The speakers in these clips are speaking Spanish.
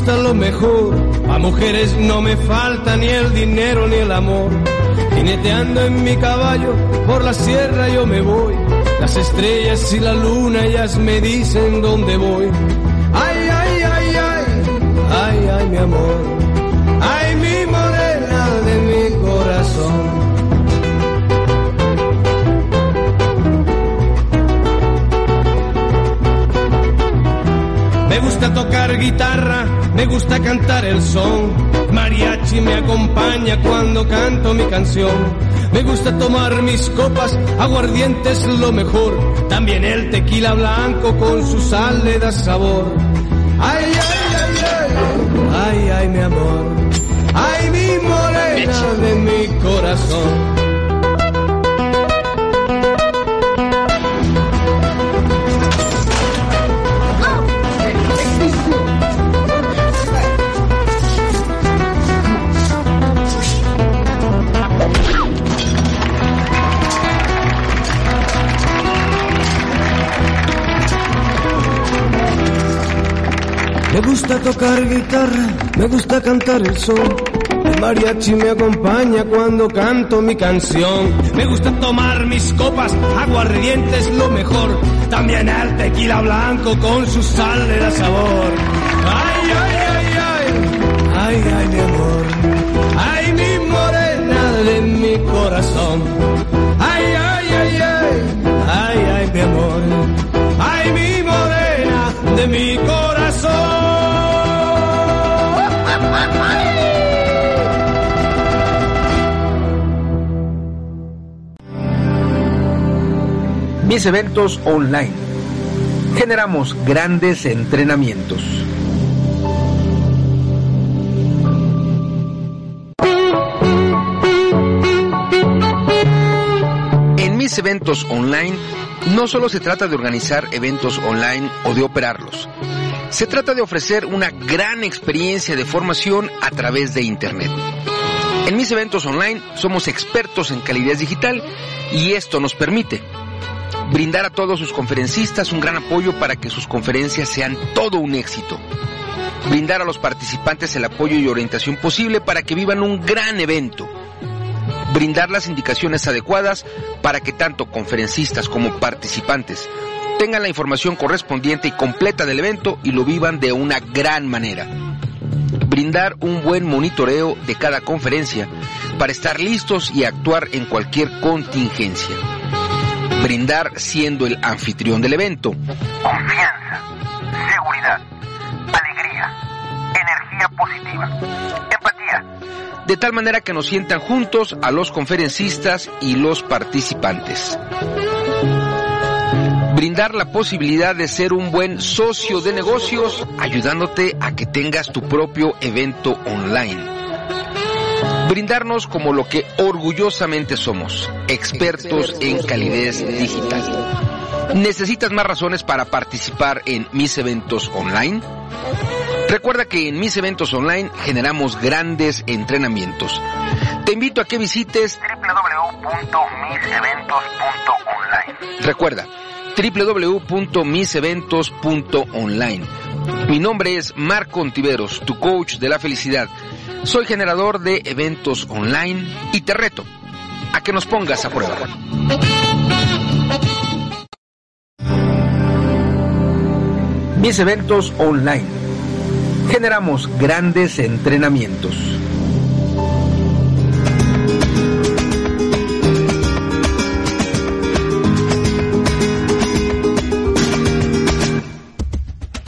gusta lo mejor. A mujeres no me falta ni el dinero ni el amor. Jineteando en mi caballo, por la sierra yo me voy. Las estrellas y la luna ellas me dicen dónde voy. Ay, ay, ay, ay, ay, ay, mi amor. Ay, mi morena de mi corazón. Me gusta tocar guitarra, me gusta cantar el son. Mariachi me acompaña cuando canto mi canción. Me gusta tomar mis copas, aguardiente es lo mejor. También el tequila blanco con su sal le da sabor. Ay, ay, ay, ay, ay, ay, mi amor. Ay, mi morena de mi corazón. Me gusta tocar guitarra, me gusta cantar el son. El mariachi me acompaña cuando canto mi canción. Me gusta tomar mis copas, aguardiente es lo mejor. También el tequila blanco con su sal le da sabor. Ay, ay, ay, ay, ay, ay, mi amor. Ay, mi morena de mi corazón. Ay, ay, ay, ay, ay, ay, mi amor. Ay, mi morena de mi corazón. Mis eventos online. Generamos grandes entrenamientos. En mis eventos online no solo se trata de organizar eventos online o de operarlos. Se trata de ofrecer una gran experiencia de formación a través de Internet. En mis eventos online somos expertos en calidad digital y esto nos permite brindar a todos sus conferencistas un gran apoyo para que sus conferencias sean todo un éxito. Brindar a los participantes el apoyo y orientación posible para que vivan un gran evento. Brindar las indicaciones adecuadas para que tanto conferencistas como participantes tengan la información correspondiente y completa del evento y lo vivan de una gran manera. Brindar un buen monitoreo de cada conferencia para estar listos y actuar en cualquier contingencia brindar siendo el anfitrión del evento. Confianza, seguridad, alegría, energía positiva, empatía. De tal manera que nos sientan juntos a los conferencistas y los participantes. Brindar la posibilidad de ser un buen socio de negocios ayudándote a que tengas tu propio evento online brindarnos como lo que orgullosamente somos, expertos en calidez digital. ¿Necesitas más razones para participar en mis eventos online? Recuerda que en mis eventos online generamos grandes entrenamientos. Te invito a que visites www.miseventos.online. Recuerda, www.miseventos.online. Mi nombre es Marco Ontiveros, tu coach de la felicidad soy generador de eventos online y te reto a que nos pongas a prueba. Mis eventos online. Generamos grandes entrenamientos.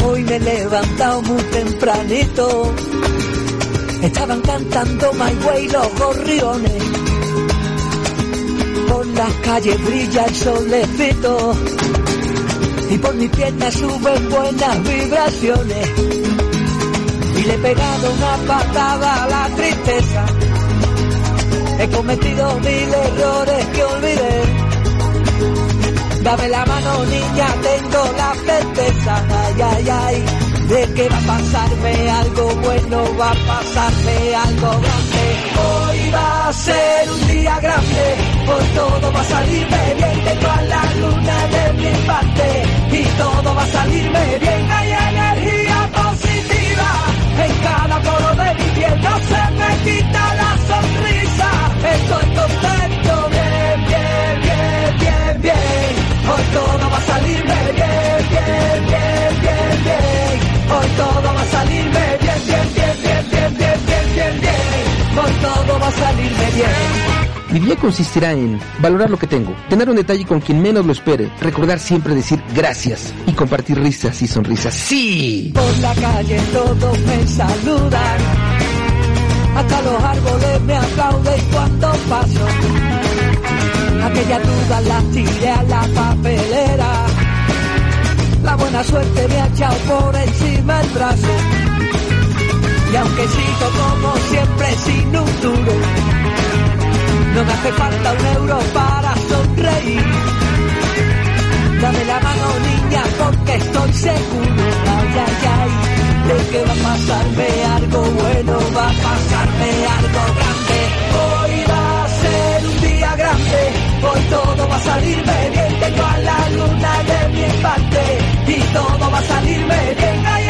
Hoy me he levantado muy tempranito Estaban cantando My Way los gorriones. Por las calles brilla el solecito. Y por mi pierna suben buenas vibraciones. Y le he pegado una patada a la tristeza. He cometido mil errores que olvidé. Dame la mano niña, tengo la certeza. Ay, ay, ay de que va a pasarme algo bueno, va a pasarme algo grande. Hoy va a ser un día grande, hoy todo va a salirme bien, tengo a la luna de mi parte y todo va a salirme bien, hay energía va a salirme bien. Mi día consistirá en valorar lo que tengo, tener un detalle con quien menos lo espere, recordar siempre decir gracias y compartir risas y sonrisas. ¡Sí! Por la calle todos me saludan, hasta los árboles me aplauden cuando paso. Aquella duda la tiré a la papelera, la buena suerte me ha echado por encima el brazo. Y aunque sigo como siempre sin un duro, no me hace falta un euro para sonreír. Dame la mano niña porque estoy seguro, ay, ay, ay, de que va a pasarme algo bueno, va a pasarme algo grande. Hoy va a ser un día grande, hoy todo va a salirme bien, tengo a la luna de mi parte y todo va a salirme bien,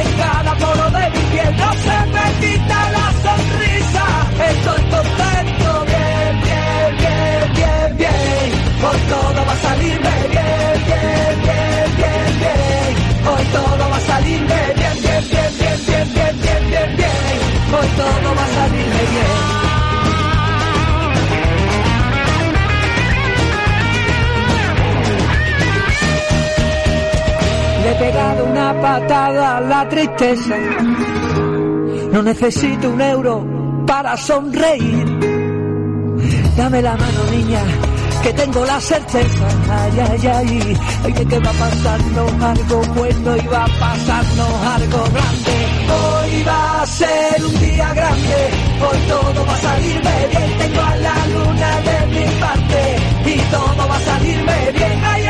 en cada poro de mi piel, no se me quita la sonrisa, estoy contento, bien, bien, bien, bien, bien. Hoy todo va a salirme bien, bien, bien, bien, bien. Hoy todo va a salirme bien, bien, bien, bien, bien, bien, bien, bien, bien. Hoy todo va a salirme bien. Pegado una patada a la tristeza. No necesito un euro para sonreír. Dame la mano, niña, que tengo la certeza. Ay, ay, ay, ay, de que va a pasarnos algo bueno y va a pasarnos algo grande. Hoy va a ser un día grande, hoy todo va a salirme bien. Tengo a la luna de mi parte y todo va a salirme bien. En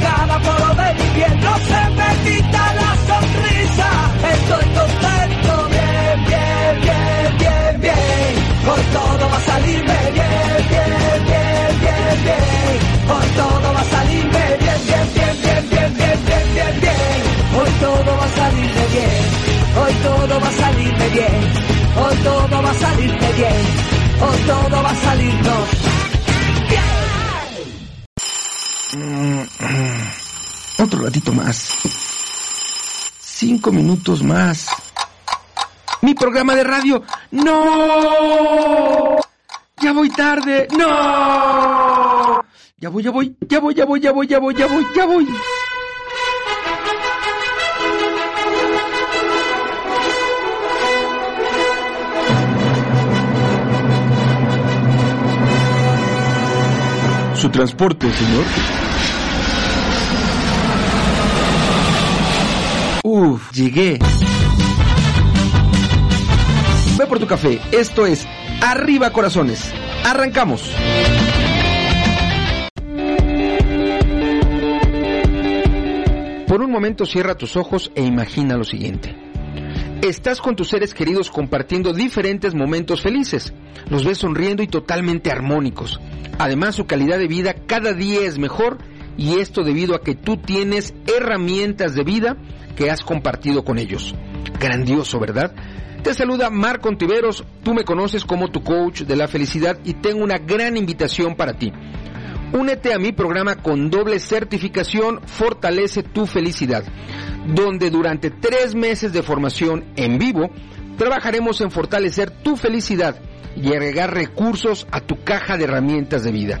cada poro de mi piel. No se me quita la sonrisa, estoy contento, bien, bien, bien, bien, bien. Hoy todo va a salirme bien, bien, bien, bien, bien. Hoy todo va a salirme bien, bien, bien, bien, bien, bien, bien, bien, bien. Hoy todo va a salirme bien. Hoy todo va a salirme bien. Hoy todo va a salirme bien. Hoy todo va a salirnos Otro ratito más. Cinco minutos más. Mi programa de radio. ¡No! Ya voy tarde. ¡No! Ya voy, ya voy, ya voy, ya voy, ya voy, ya voy, ya voy, ya voy. Su transporte, señor. Uf, llegué. Ve por tu café. Esto es Arriba Corazones. Arrancamos. Por un momento cierra tus ojos e imagina lo siguiente. Estás con tus seres queridos compartiendo diferentes momentos felices. Los ves sonriendo y totalmente armónicos. Además, su calidad de vida cada día es mejor y esto debido a que tú tienes herramientas de vida que has compartido con ellos. Grandioso, ¿verdad? Te saluda Marco Ontiveros, tú me conoces como tu coach de la felicidad y tengo una gran invitación para ti. Únete a mi programa con doble certificación Fortalece tu felicidad, donde durante tres meses de formación en vivo trabajaremos en fortalecer tu felicidad y agregar recursos a tu caja de herramientas de vida.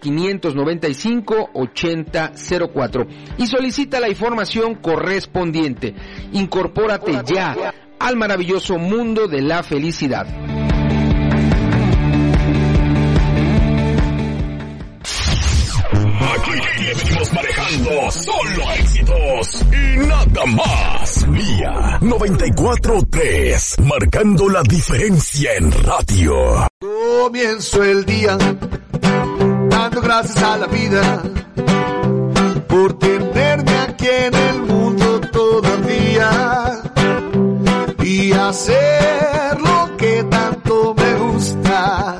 595 8004 y solicita la información correspondiente. Incorpórate ya al maravilloso mundo de la felicidad. Aquí venimos manejando solo éxitos y nada más. Mía 943, marcando la diferencia en radio. Comienzo el día dando gracias a la vida por tenerme aquí en el mundo todavía y hacer lo que tanto me gusta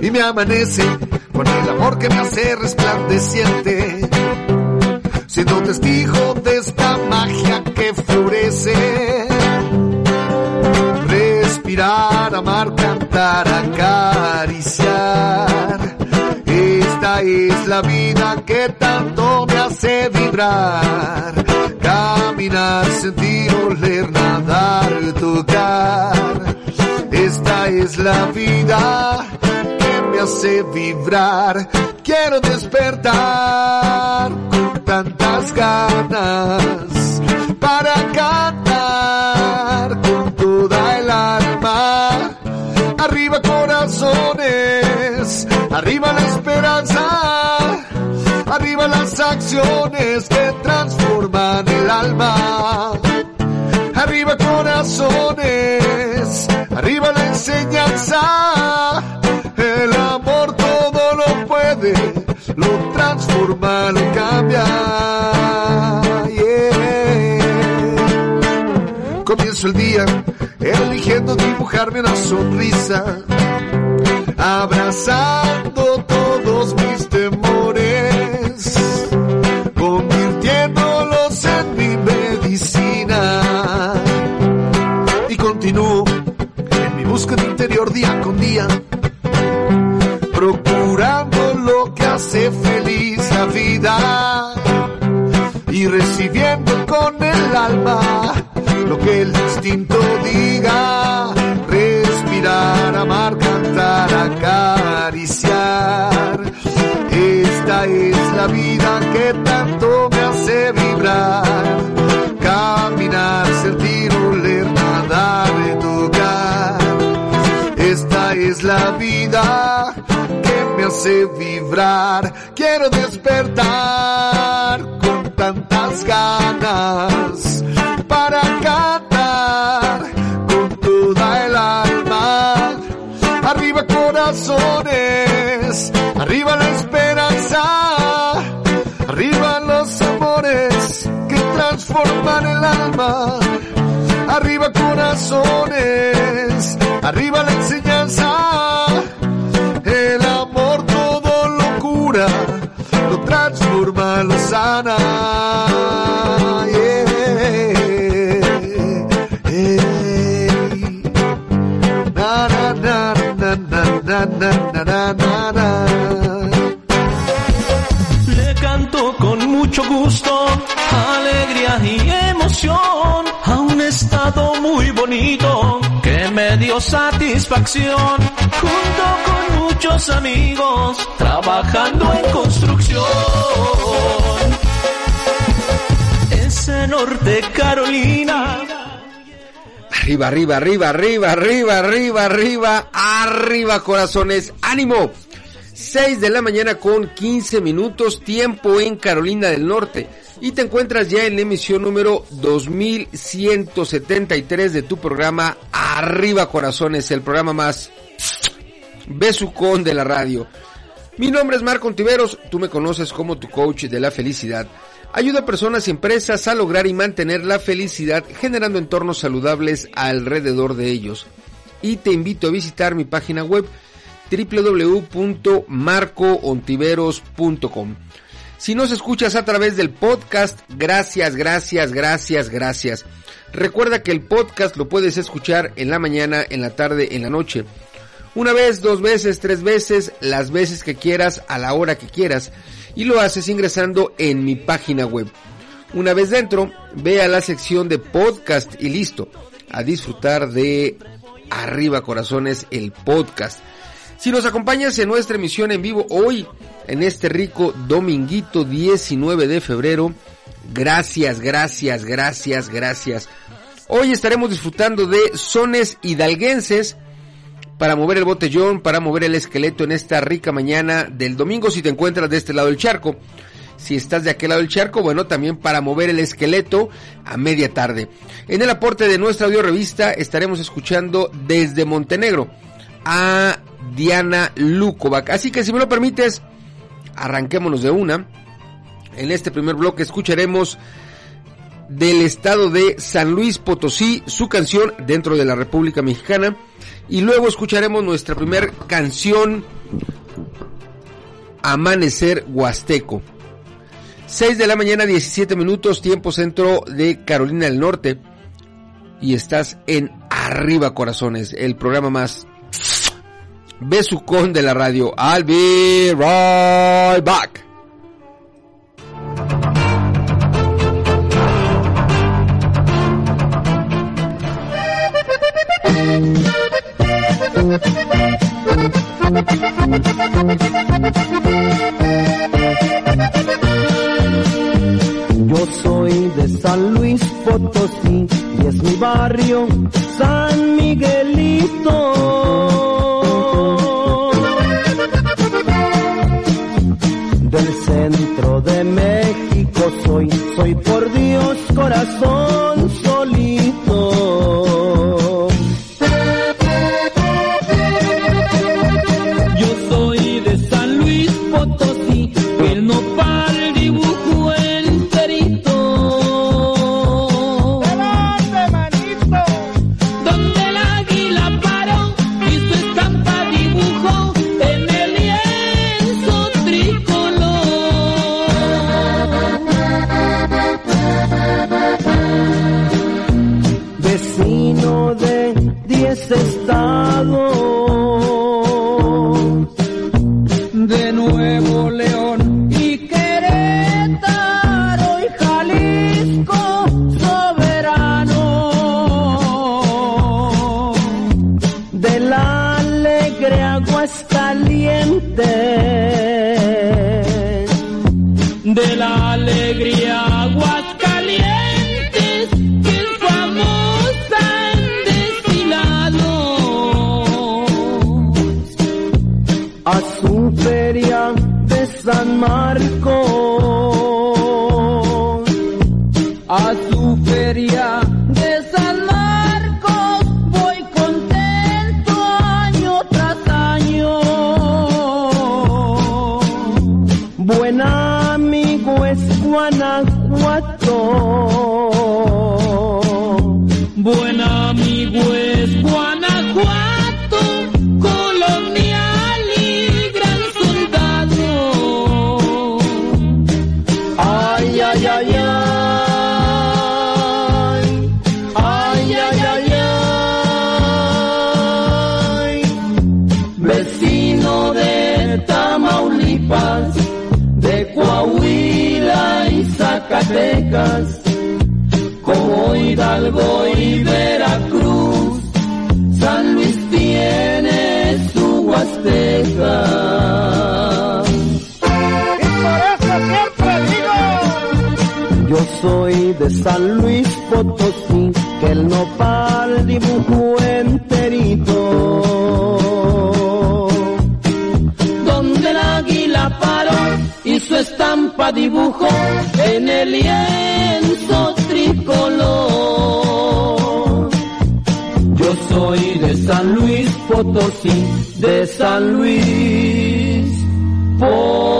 y me amanece con el amor que me hace resplandeciente, siendo testigo de esta magia que florece. Es la vida que tanto me hace vibrar. Caminar, sentir, oler, nadar, tocar. Esta es la vida me hace vibrar. Quiero despertar con tantas ganas para cantar Arriba corazones, arriba la esperanza, arriba las acciones que transforman el alma. Arriba corazones, arriba la enseñanza el amor todo lo puede, lo transforma, lo cambia. Yeah. Comienzo el día eligiendo dibujarme una sonrisa, abrazando todos mis temores, convirtiéndolos en mi medicina. Y continúo en mi búsqueda interior día con día procurando lo que hace feliz la vida y recibiendo con el alma lo que el instinto diga, respirar, amar, cantar, acariciar. Esta es la vida que tanto me hace vibrar, caminar, sentir, oler, nadar, tocar. Esta es la vida me hace vibrar. Quiero despertar con tantas ganas corazones, arriba la esperanza, arriba los amores que transforman el alma. Arriba corazones, arriba la enseñanza. El amor todo lo cura, lo transforma, lo sana. Le canto con mucho gusto, alegría y emoción a un estado muy bonito que me dio satisfacción junto con muchos amigos trabajando en construcción. Ese norte Carolina Arriba, arriba, arriba, arriba, arriba, arriba, arriba, arriba, corazones. ¡Ánimo! 6 de la mañana con 15 minutos, tiempo en Carolina del Norte. Y te encuentras ya en la emisión número 2173 de tu programa Arriba Corazones, el programa más besucón de la radio. Mi nombre es Marco Ontiveros, tú me conoces como tu coach de la felicidad. Ayuda a personas y empresas a lograr y mantener la felicidad generando entornos saludables alrededor de ellos. Y te invito a visitar mi página web www.marcoontiveros.com. Si nos escuchas a través del podcast, gracias, gracias, gracias, gracias. Recuerda que el podcast lo puedes escuchar en la mañana, en la tarde, en la noche. Una vez, dos veces, tres veces, las veces que quieras, a la hora que quieras. Y lo haces ingresando en mi página web. Una vez dentro, ve a la sección de podcast y listo. A disfrutar de Arriba Corazones, el podcast. Si nos acompañas en nuestra emisión en vivo hoy, en este rico dominguito 19 de febrero, gracias, gracias, gracias, gracias. Hoy estaremos disfrutando de sones hidalguenses para mover el botellón, para mover el esqueleto en esta rica mañana del domingo si te encuentras de este lado del charco. Si estás de aquel lado del charco, bueno, también para mover el esqueleto a media tarde. En el aporte de nuestra audio revista estaremos escuchando desde Montenegro a Diana Lukovac. Así que si me lo permites, arranquémonos de una. En este primer bloque escucharemos del estado de San Luis Potosí su canción dentro de la República Mexicana y luego escucharemos nuestra primer canción Amanecer Huasteco. 6 de la mañana, 17 minutos, tiempo centro de Carolina del Norte. Y estás en Arriba Corazones, el programa más besucón de la radio. I'll be right back. Yo soy de San Luis Potosí y es mi barrio San Miguelito. Dibujó enterito. donde el águila paró y su estampa dibujó en el lienzo tricolor. Yo soy de San Luis Potosí, de San Luis Potosí.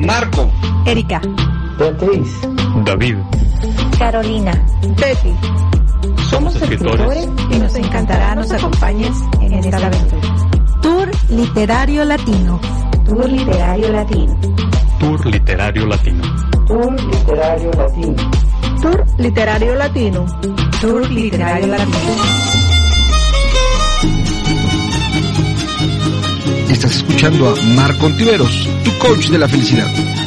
Marco, Erika, Beatriz, David, Carolina, Betty. Somos escritores y nos encantará nos acompañes en esta aventura. Tour Literario Latino. Tour Literario Latino. Tour Literario Latino. Tour Literario Latino. Tour Literario Latino. Tour Literario Latino. Estás escuchando a Marco Ontiveros, tu coach de la felicidad.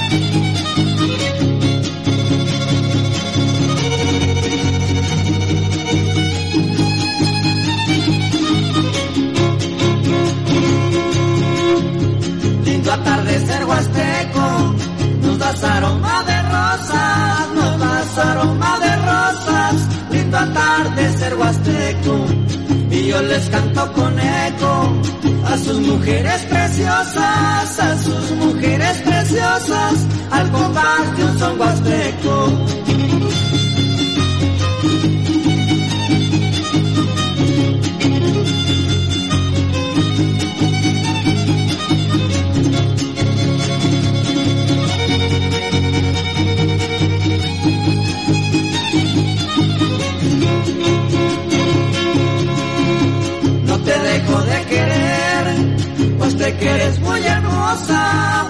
Mujeres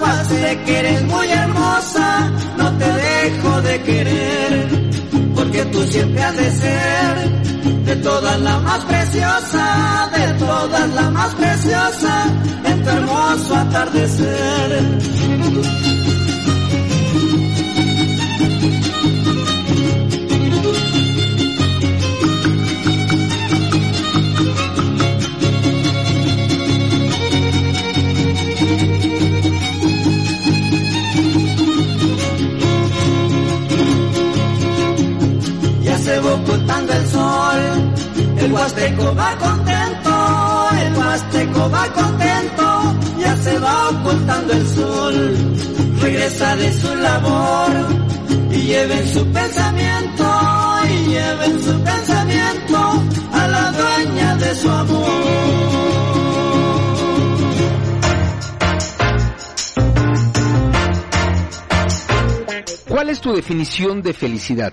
pues te que eres muy hermosa, no te dejo de querer, porque tú siempre has de ser, de todas la más preciosa, de todas la más preciosa, en tu hermoso atardecer. Huasteco va contento, el huasteco va contento, ya se va ocultando el sol. Regresa de su labor y lleven su pensamiento, y lleven su pensamiento a la dueña de su amor. ¿Cuál es tu definición de felicidad?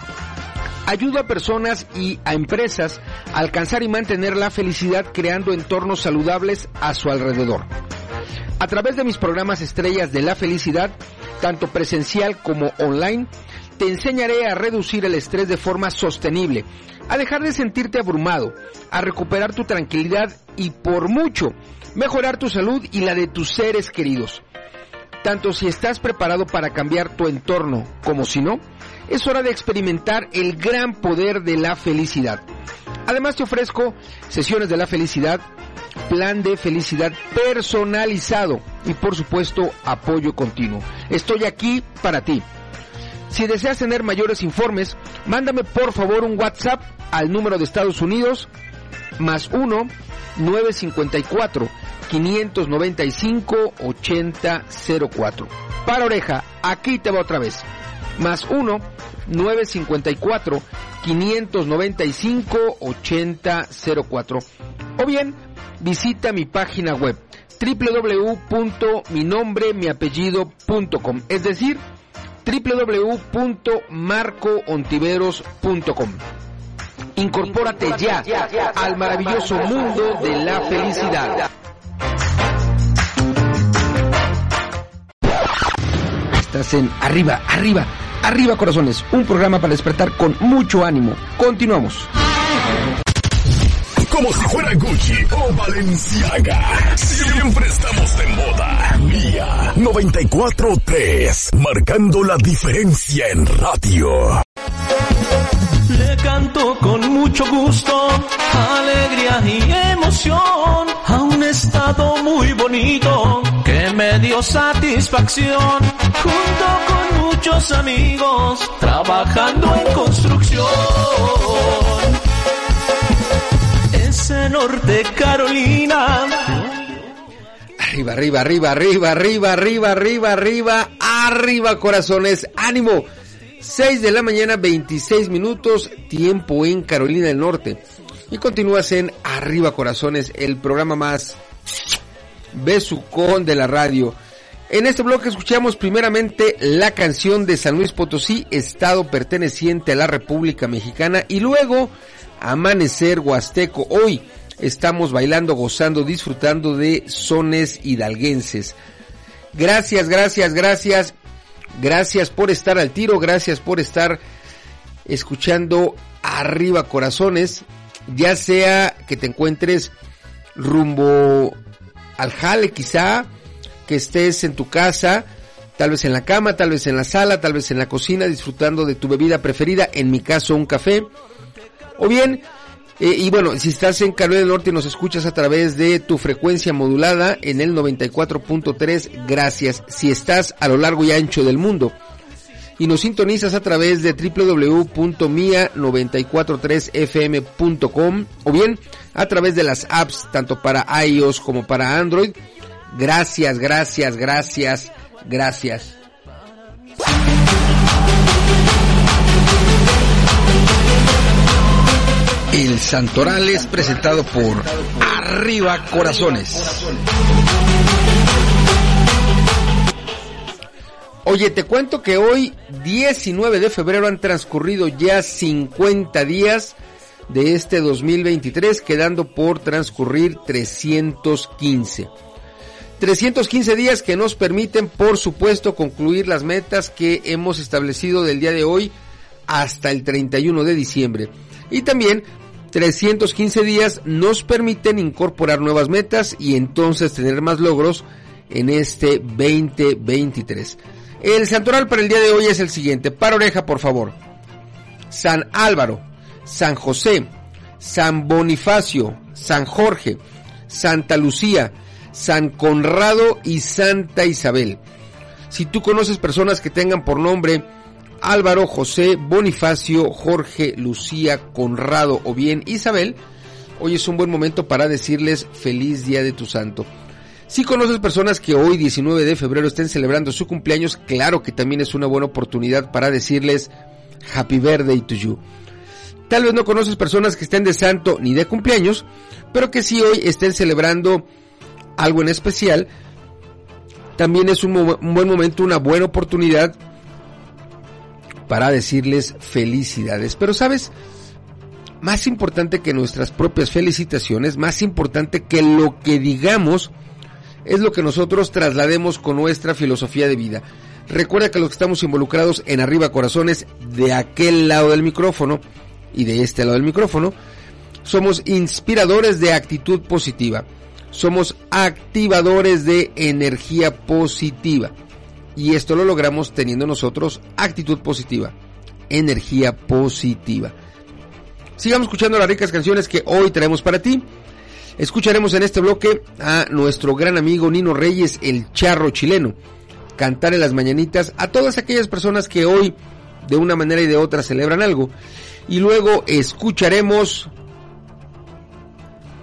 Ayudo a personas y a empresas a alcanzar y mantener la felicidad creando entornos saludables a su alrededor. A través de mis programas estrellas de la felicidad, tanto presencial como online, te enseñaré a reducir el estrés de forma sostenible, a dejar de sentirte abrumado, a recuperar tu tranquilidad y por mucho mejorar tu salud y la de tus seres queridos. Tanto si estás preparado para cambiar tu entorno como si no, es hora de experimentar el gran poder de la felicidad. Además te ofrezco sesiones de la felicidad, plan de felicidad personalizado y por supuesto apoyo continuo. Estoy aquí para ti. Si deseas tener mayores informes, mándame por favor un WhatsApp al número de Estados Unidos más 1 954 595 8004. Para oreja, aquí te va otra vez. Más 1 954 595 8004. O bien, visita mi página web www.minombremiapellido.com, es decir, www.marcoontiveros.com. Incorpórate ya al maravilloso mundo de la felicidad. Estás en Arriba, Arriba, Arriba Corazones, un programa para despertar con mucho ánimo. Continuamos. Como si fuera Gucci o Balenciaga. Siempre estamos de moda. Mía 94.3. Marcando la diferencia en radio. Le canto con mucho gusto, alegría y emoción a un estado muy bonito dio satisfacción, junto con muchos amigos, trabajando en construcción. Ese norte Carolina. Arriba, arriba, arriba, arriba, arriba, arriba, arriba, arriba, arriba, corazones, ánimo. 6 de la mañana, 26 minutos, tiempo en Carolina del Norte. Y continúas en Arriba Corazones, el programa más besucón de la radio. En este bloque escuchamos primeramente la canción de San Luis Potosí, estado perteneciente a la República Mexicana, y luego Amanecer Huasteco. Hoy estamos bailando, gozando, disfrutando de sones hidalguenses. Gracias, gracias, gracias. Gracias por estar al tiro, gracias por estar escuchando Arriba Corazones, ya sea que te encuentres rumbo al jale quizá, que estés en tu casa, tal vez en la cama, tal vez en la sala, tal vez en la cocina, disfrutando de tu bebida preferida, en mi caso un café, o bien, eh, y bueno, si estás en Carolina del Norte y nos escuchas a través de tu frecuencia modulada en el 94.3, gracias. Si estás a lo largo y ancho del mundo y nos sintonizas a través de www.mia943fm.com o bien a través de las apps tanto para iOS como para Android, gracias, gracias, gracias, gracias. El Santoral es presentado por Arriba Corazones. Oye, te cuento que hoy, 19 de febrero, han transcurrido ya 50 días de este 2023, quedando por transcurrir 315. 315 días que nos permiten, por supuesto, concluir las metas que hemos establecido del día de hoy hasta el 31 de diciembre. Y también 315 días nos permiten incorporar nuevas metas y entonces tener más logros en este 2023. El santoral para el día de hoy es el siguiente. Para oreja, por favor. San Álvaro, San José, San Bonifacio, San Jorge, Santa Lucía, San Conrado y Santa Isabel. Si tú conoces personas que tengan por nombre Álvaro, José, Bonifacio, Jorge, Lucía, Conrado o bien Isabel, hoy es un buen momento para decirles feliz día de tu santo. Si conoces personas que hoy 19 de febrero estén celebrando su cumpleaños, claro que también es una buena oportunidad para decirles Happy Birthday to you. Tal vez no conoces personas que estén de santo ni de cumpleaños, pero que si hoy estén celebrando algo en especial, también es un, un buen momento, una buena oportunidad para decirles felicidades. Pero sabes, más importante que nuestras propias felicitaciones, más importante que lo que digamos, es lo que nosotros traslademos con nuestra filosofía de vida. Recuerda que los que estamos involucrados en Arriba Corazones, de aquel lado del micrófono y de este lado del micrófono, somos inspiradores de actitud positiva. Somos activadores de energía positiva. Y esto lo logramos teniendo nosotros actitud positiva, energía positiva. Sigamos escuchando las ricas canciones que hoy traemos para ti. Escucharemos en este bloque a nuestro gran amigo Nino Reyes, el charro chileno, cantar en las mañanitas a todas aquellas personas que hoy de una manera y de otra celebran algo. Y luego escucharemos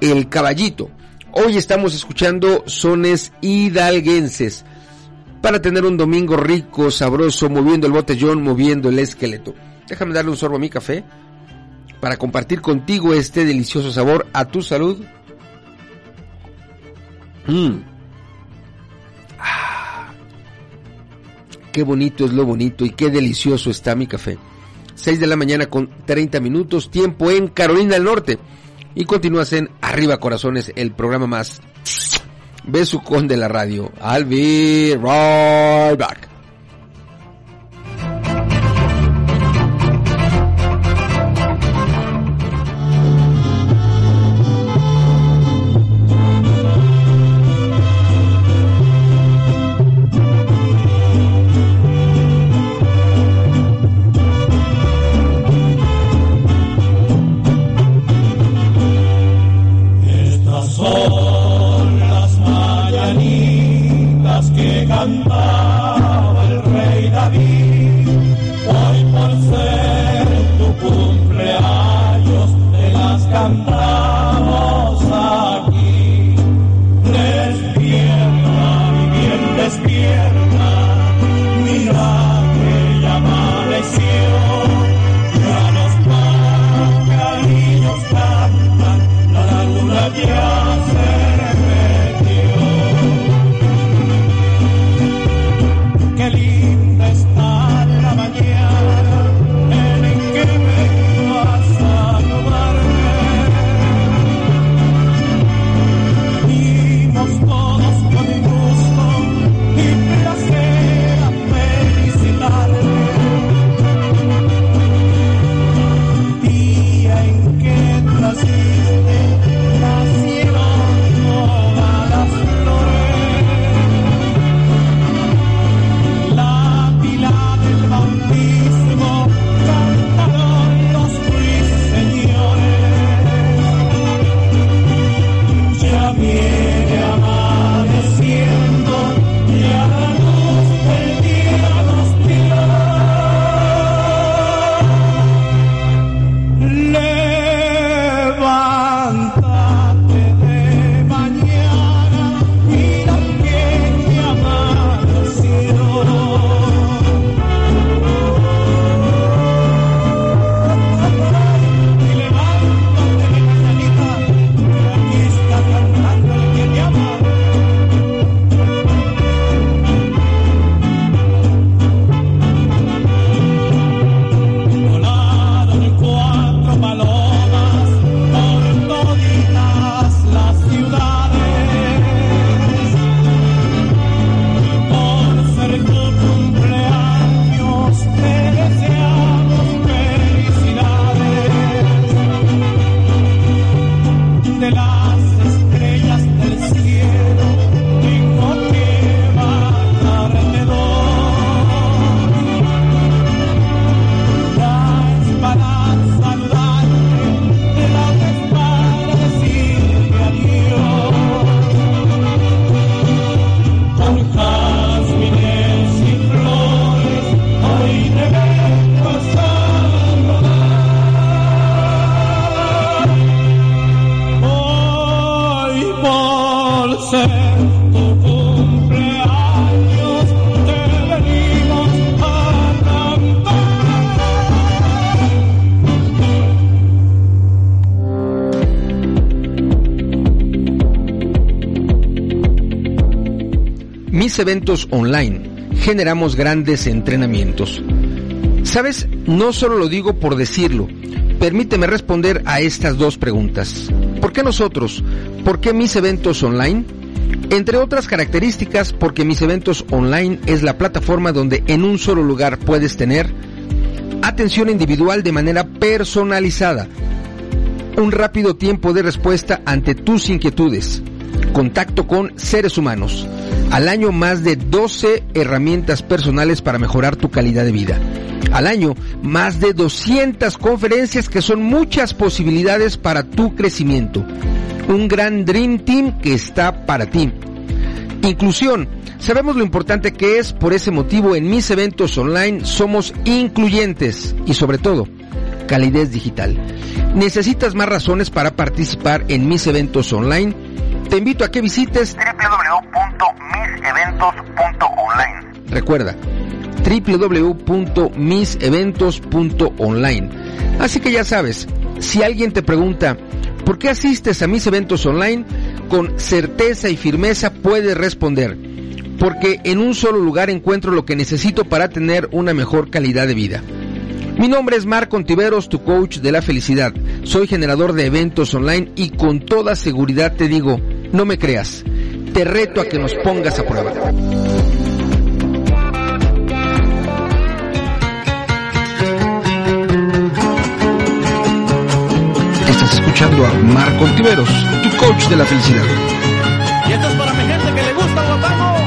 El Caballito. Hoy estamos escuchando sones hidalguenses para tener un domingo rico, sabroso, moviendo el botellón, moviendo el esqueleto. Déjame darle un sorbo a mi café para compartir contigo este delicioso sabor a tu salud. Mm. Ah. Qué bonito es lo bonito y qué delicioso está mi café. 6 de la mañana con 30 minutos, tiempo en Carolina del Norte. Y continúas en Arriba Corazones, el programa más besucón de la radio. I'll be right back. Mis eventos online generamos grandes entrenamientos. Sabes, no solo lo digo por decirlo, permíteme responder a estas dos preguntas. ¿Por qué nosotros? ¿Por qué mis eventos online? Entre otras características, porque mis eventos online es la plataforma donde en un solo lugar puedes tener atención individual de manera personalizada, un rápido tiempo de respuesta ante tus inquietudes, contacto con seres humanos, al año más de 12 herramientas personales para mejorar tu calidad de vida. Al año, más de 200 conferencias que son muchas posibilidades para tu crecimiento. Un gran Dream Team que está para ti. Inclusión. Sabemos lo importante que es, por ese motivo en mis eventos online somos incluyentes y sobre todo, calidez digital. ¿Necesitas más razones para participar en mis eventos online? Te invito a que visites www.miseventos.online. Recuerda, www.miseventos.online. Así que ya sabes, si alguien te pregunta, ¿por qué asistes a mis eventos online? Con certeza y firmeza puedes responder, porque en un solo lugar encuentro lo que necesito para tener una mejor calidad de vida. Mi nombre es Marco Ontiveros, tu coach de la felicidad. Soy generador de eventos online y con toda seguridad te digo, no me creas, te reto a que nos pongas a prueba. Estás escuchando a Marco Ontiveros, tu coach de la felicidad. Y esto es para mi gente que le gusta Guapango.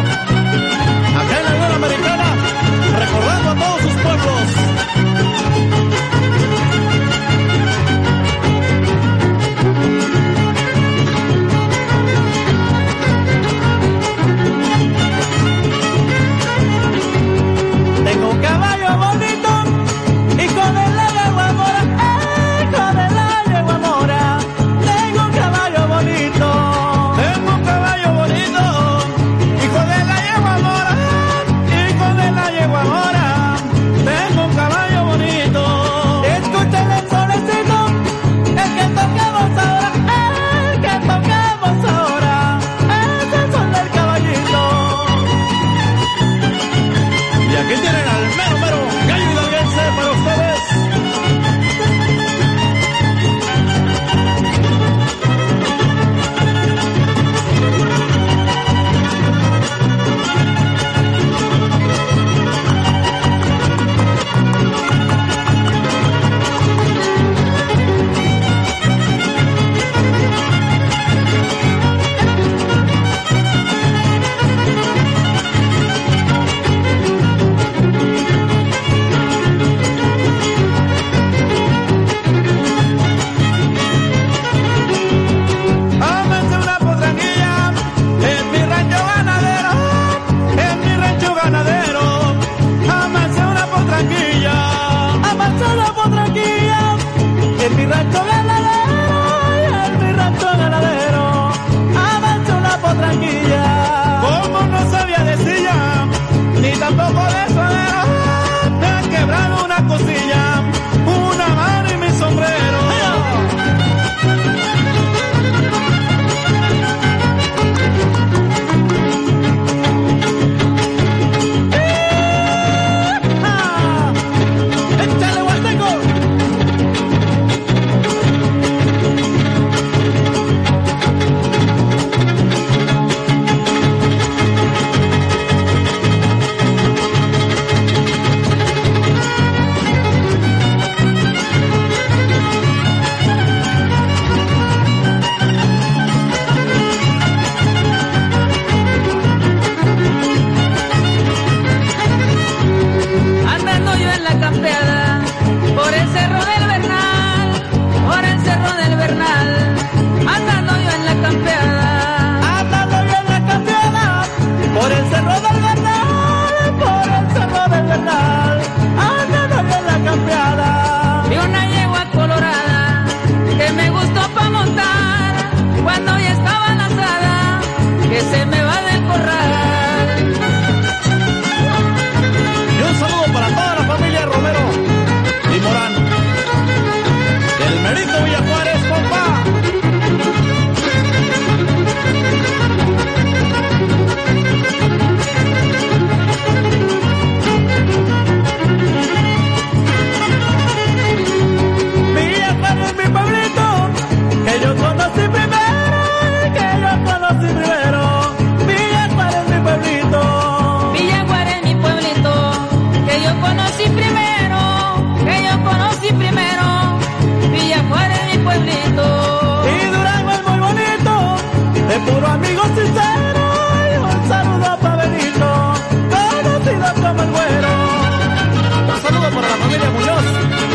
por la familia Muñoz.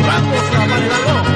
Vamos a bailarlo.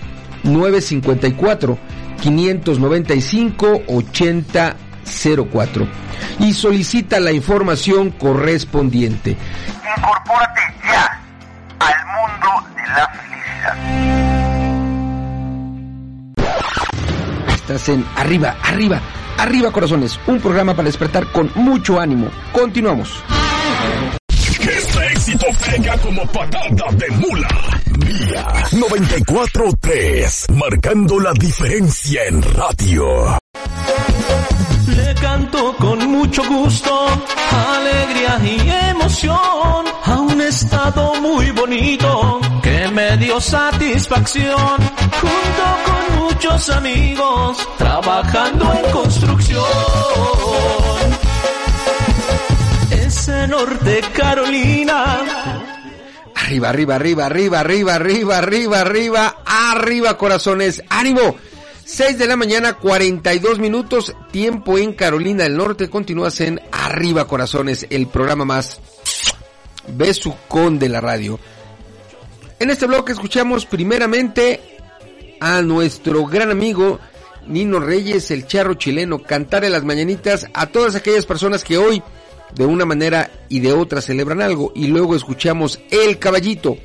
954 595 8004 y solicita la información correspondiente. Incorpórate ya al mundo de la felicidad. Estás en arriba, arriba, arriba corazones, un programa para despertar con mucho ánimo. Continuamos. Este éxito pega como patada de mula. Día 94.3, marcando la diferencia en radio. Le canto con mucho gusto, alegría y emoción a un estado muy bonito que me dio satisfacción junto con muchos amigos trabajando en construcción. Es en Norte Carolina. Arriba, arriba, arriba, arriba, arriba, arriba, arriba, arriba, arriba, corazones. ¡Ánimo! 6 de la mañana, 42 minutos, tiempo en Carolina del Norte. Continúas en Arriba Corazones, el programa más besucón de la radio. En este bloque escuchamos primeramente a nuestro gran amigo Nino Reyes, el charro chileno, cantar en las mañanitas a todas aquellas personas que hoy de una manera y de otra celebran algo. Y luego escuchamos El Caballito.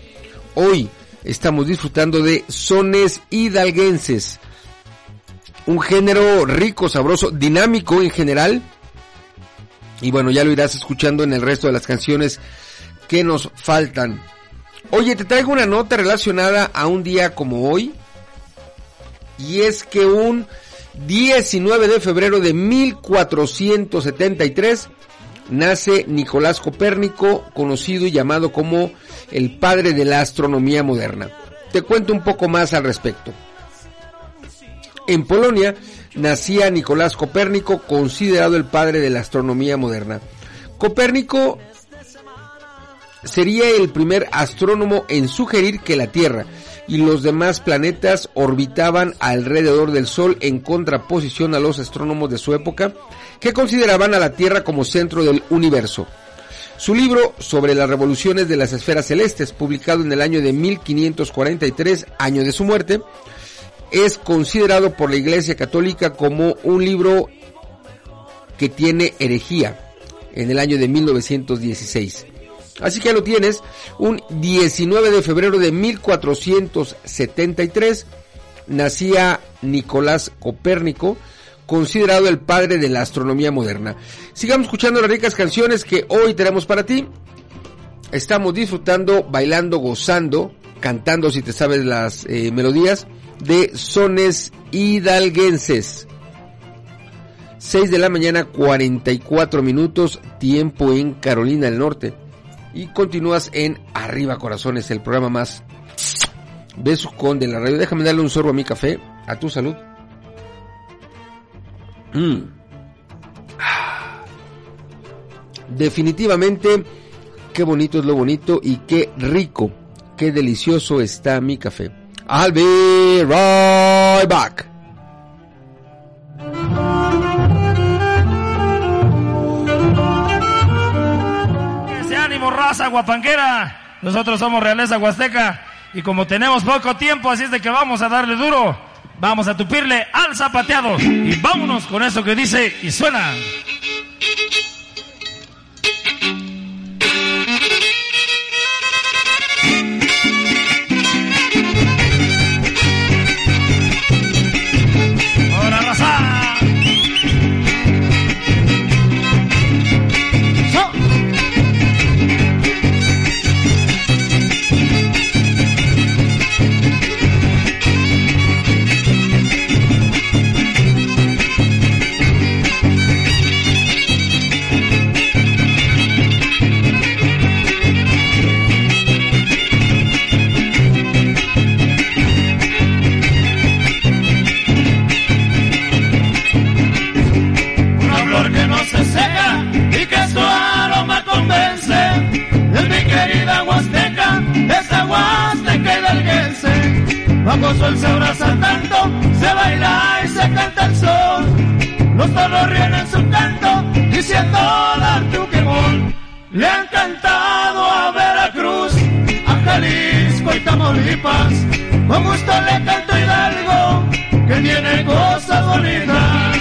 Hoy estamos disfrutando de sones hidalguenses. Un género rico, sabroso, dinámico en general. Y bueno, ya lo irás escuchando en el resto de las canciones que nos faltan. Oye, te traigo una nota relacionada a un día como hoy. Y es que un 19 de febrero de 1473 nace Nicolás Copérnico, conocido y llamado como el padre de la astronomía moderna. Te cuento un poco más al respecto. En Polonia nacía Nicolás Copérnico, considerado el padre de la astronomía moderna. Copérnico sería el primer astrónomo en sugerir que la Tierra y los demás planetas orbitaban alrededor del Sol en contraposición a los astrónomos de su época que consideraban a la Tierra como centro del universo. Su libro sobre las revoluciones de las esferas celestes, publicado en el año de 1543, año de su muerte, es considerado por la Iglesia Católica como un libro que tiene herejía en el año de 1916. Así que ya lo tienes, un 19 de febrero de 1473 nacía Nicolás Copérnico, considerado el padre de la astronomía moderna. Sigamos escuchando las ricas canciones que hoy tenemos para ti. Estamos disfrutando, bailando, gozando, cantando si te sabes las eh, melodías de sones hidalguenses. 6 de la mañana 44 minutos, tiempo en Carolina del Norte. Y continúas en Arriba Corazones, el programa más beso con de la radio. Déjame darle un sorbo a mi café, a tu salud. Mm. Definitivamente, qué bonito es lo bonito y qué rico, qué delicioso está mi café. I'll be right back. Guapanquera. Nosotros somos Realeza Huasteca. Y como tenemos poco tiempo, así es de que vamos a darle duro. Vamos a tupirle al zapateado. Y vámonos con eso que dice y suena. Bajo sol se abraza tanto, se baila y se canta el sol. Los toros ríen en su canto, diciendo dar tu quemón. Le han cantado a Veracruz, a Jalisco y Tamaulipas. Con gusto le canto Hidalgo, que tiene cosas bonitas.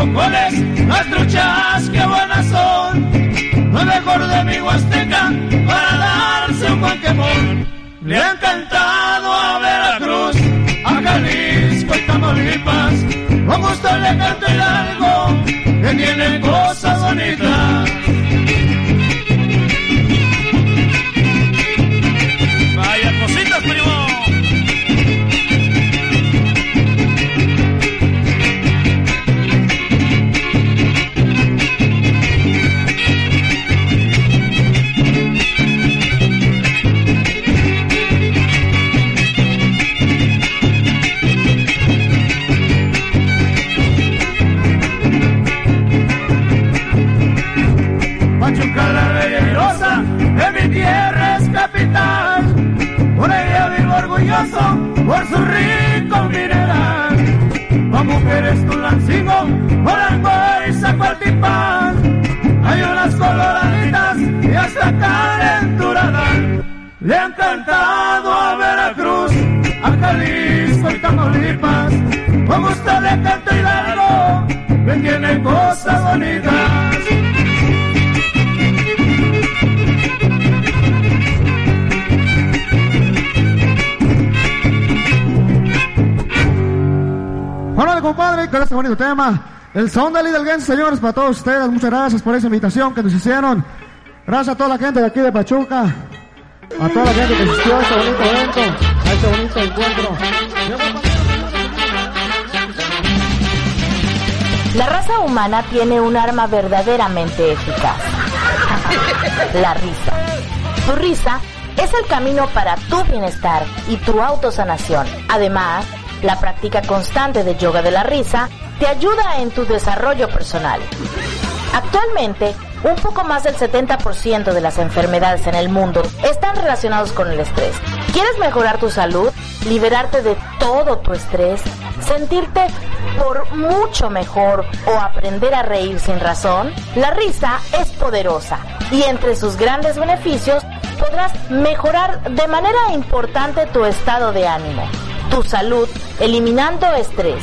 Bocoles, las truchas que buenas son. Lo mejor de mi Huasteca, para darse un buen quemón. Le han cantado a Veracruz, a Jalisco y Tamaulipas. Con gusto le canto Hidalgo, que tiene cosas bonitas. El son del Hidalguense, señores, para todos ustedes. Muchas gracias por esa invitación que nos hicieron. Gracias a toda la gente de aquí de Pachuca. A toda la gente que asistió a este bonito evento, a este bonito encuentro. La raza humana tiene un arma verdaderamente eficaz. La risa. Tu risa es el camino para tu bienestar y tu autosanación. Además, la práctica constante de yoga de la risa te ayuda en tu desarrollo personal. Actualmente, un poco más del 70% de las enfermedades en el mundo están relacionados con el estrés. ¿Quieres mejorar tu salud? ¿Liberarte de todo tu estrés? ¿Sentirte por mucho mejor o aprender a reír sin razón? La risa es poderosa y entre sus grandes beneficios podrás mejorar de manera importante tu estado de ánimo, tu salud, eliminando estrés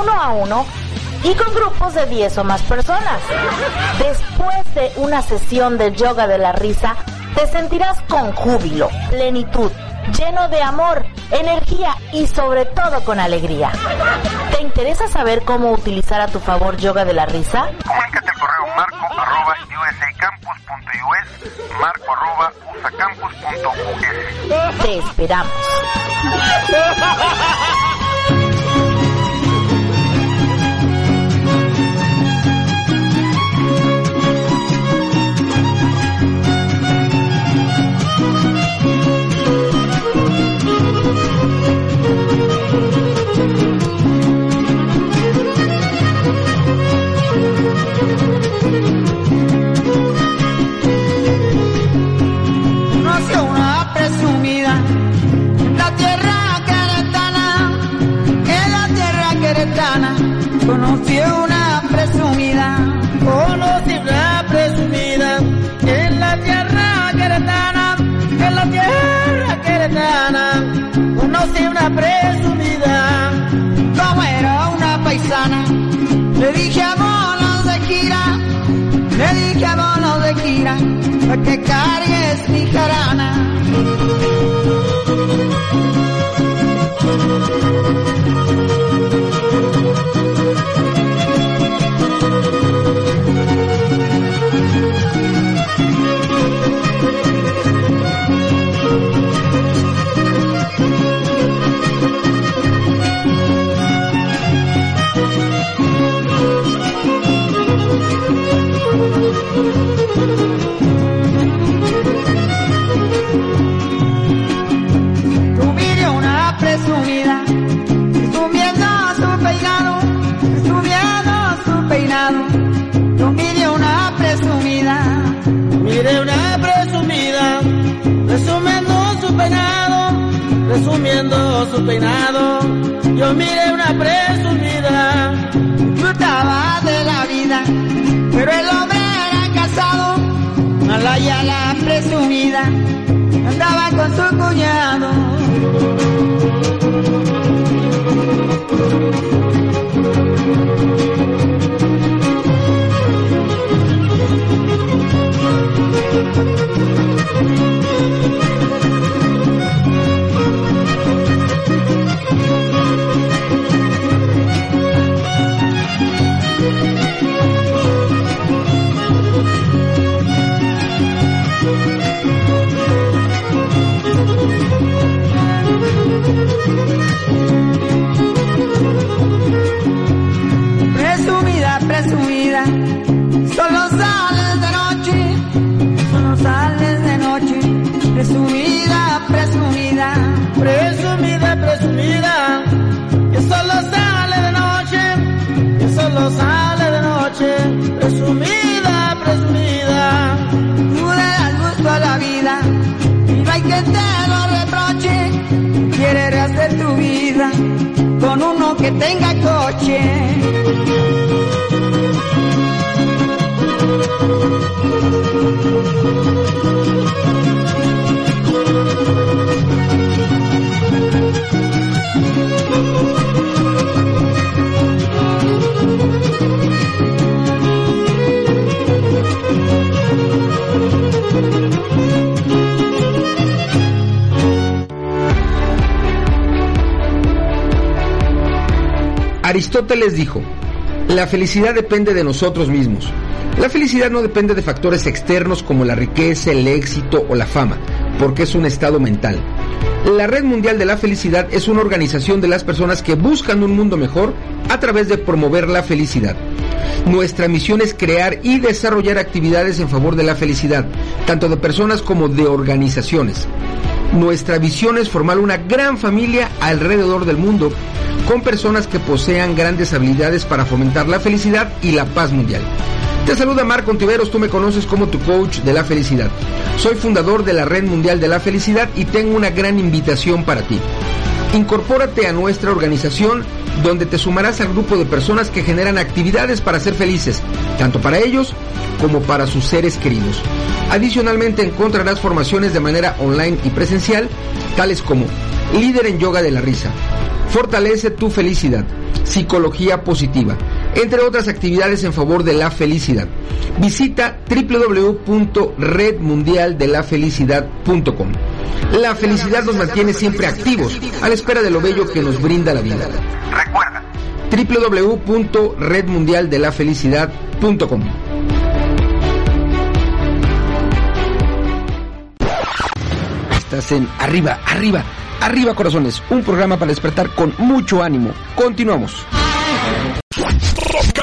uno a uno y con grupos de 10 o más personas. Después de una sesión de yoga de la risa, te sentirás con júbilo, plenitud, lleno de amor, energía y sobre todo con alegría. ¿Te interesa saber cómo utilizar a tu favor yoga de la risa? Comunícate al correo marco arroba usacampus.us, marco arroba usacampus.us. Te esperamos. Conoció una presumida, conocí una presumida en la tierra queretana, en la tierra queretana. Conocí una presumida, como era una paisana. Le dije a monos de gira, le dije a monos de gira, para que cargues mi jarana. Presumiendo su peinado. Yo mire una presumida, disfrutaba de la vida, pero el hombre casado, malaya la presumida andaba con su cuñado. Presumida, que solo sale de noche, que solo sale de noche. Presumida, presumida, le das gusto a la vida y no hay que te lo reproche. Quieres rehacer tu vida con uno que tenga coche. Aristóteles dijo, la felicidad depende de nosotros mismos. La felicidad no depende de factores externos como la riqueza, el éxito o la fama, porque es un estado mental. La Red Mundial de la Felicidad es una organización de las personas que buscan un mundo mejor a través de promover la felicidad. Nuestra misión es crear y desarrollar actividades en favor de la felicidad, tanto de personas como de organizaciones. Nuestra visión es formar una gran familia alrededor del mundo con personas que posean grandes habilidades para fomentar la felicidad y la paz mundial. Te saluda Marco Ontiveros, tú me conoces como tu coach de la felicidad. Soy fundador de la Red Mundial de la Felicidad y tengo una gran invitación para ti. Incorpórate a nuestra organización donde te sumarás al grupo de personas que generan actividades para ser felices, tanto para ellos como para sus seres queridos. Adicionalmente encontrarás formaciones de manera online y presencial, tales como líder en yoga de la risa, fortalece tu felicidad, psicología positiva, entre otras actividades en favor de la felicidad. Visita www.redmundialdelafelicidad.com. La felicidad nos mantiene siempre activos, a la espera de lo bello que nos brinda la vida. Recuerda, www.redmundialdelafelicidad.com. Estás en Arriba, Arriba, Arriba Corazones, un programa para despertar con mucho ánimo. Continuamos.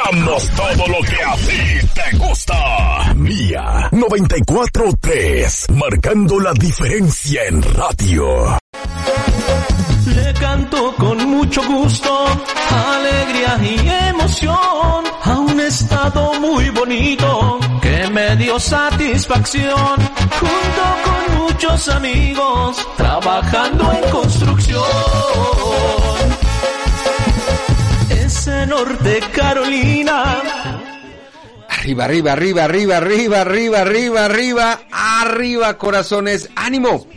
Tocamos todo lo que a ti te gusta. Mía 94.3, marcando la diferencia en radio. Le canto con mucho gusto, alegría y emoción a un estado muy bonito que me dio satisfacción junto con muchos amigos trabajando en construcción. Norte Carolina Arriba, arriba, arriba, arriba, arriba, arriba, arriba, arriba, arriba, corazones, ánimo.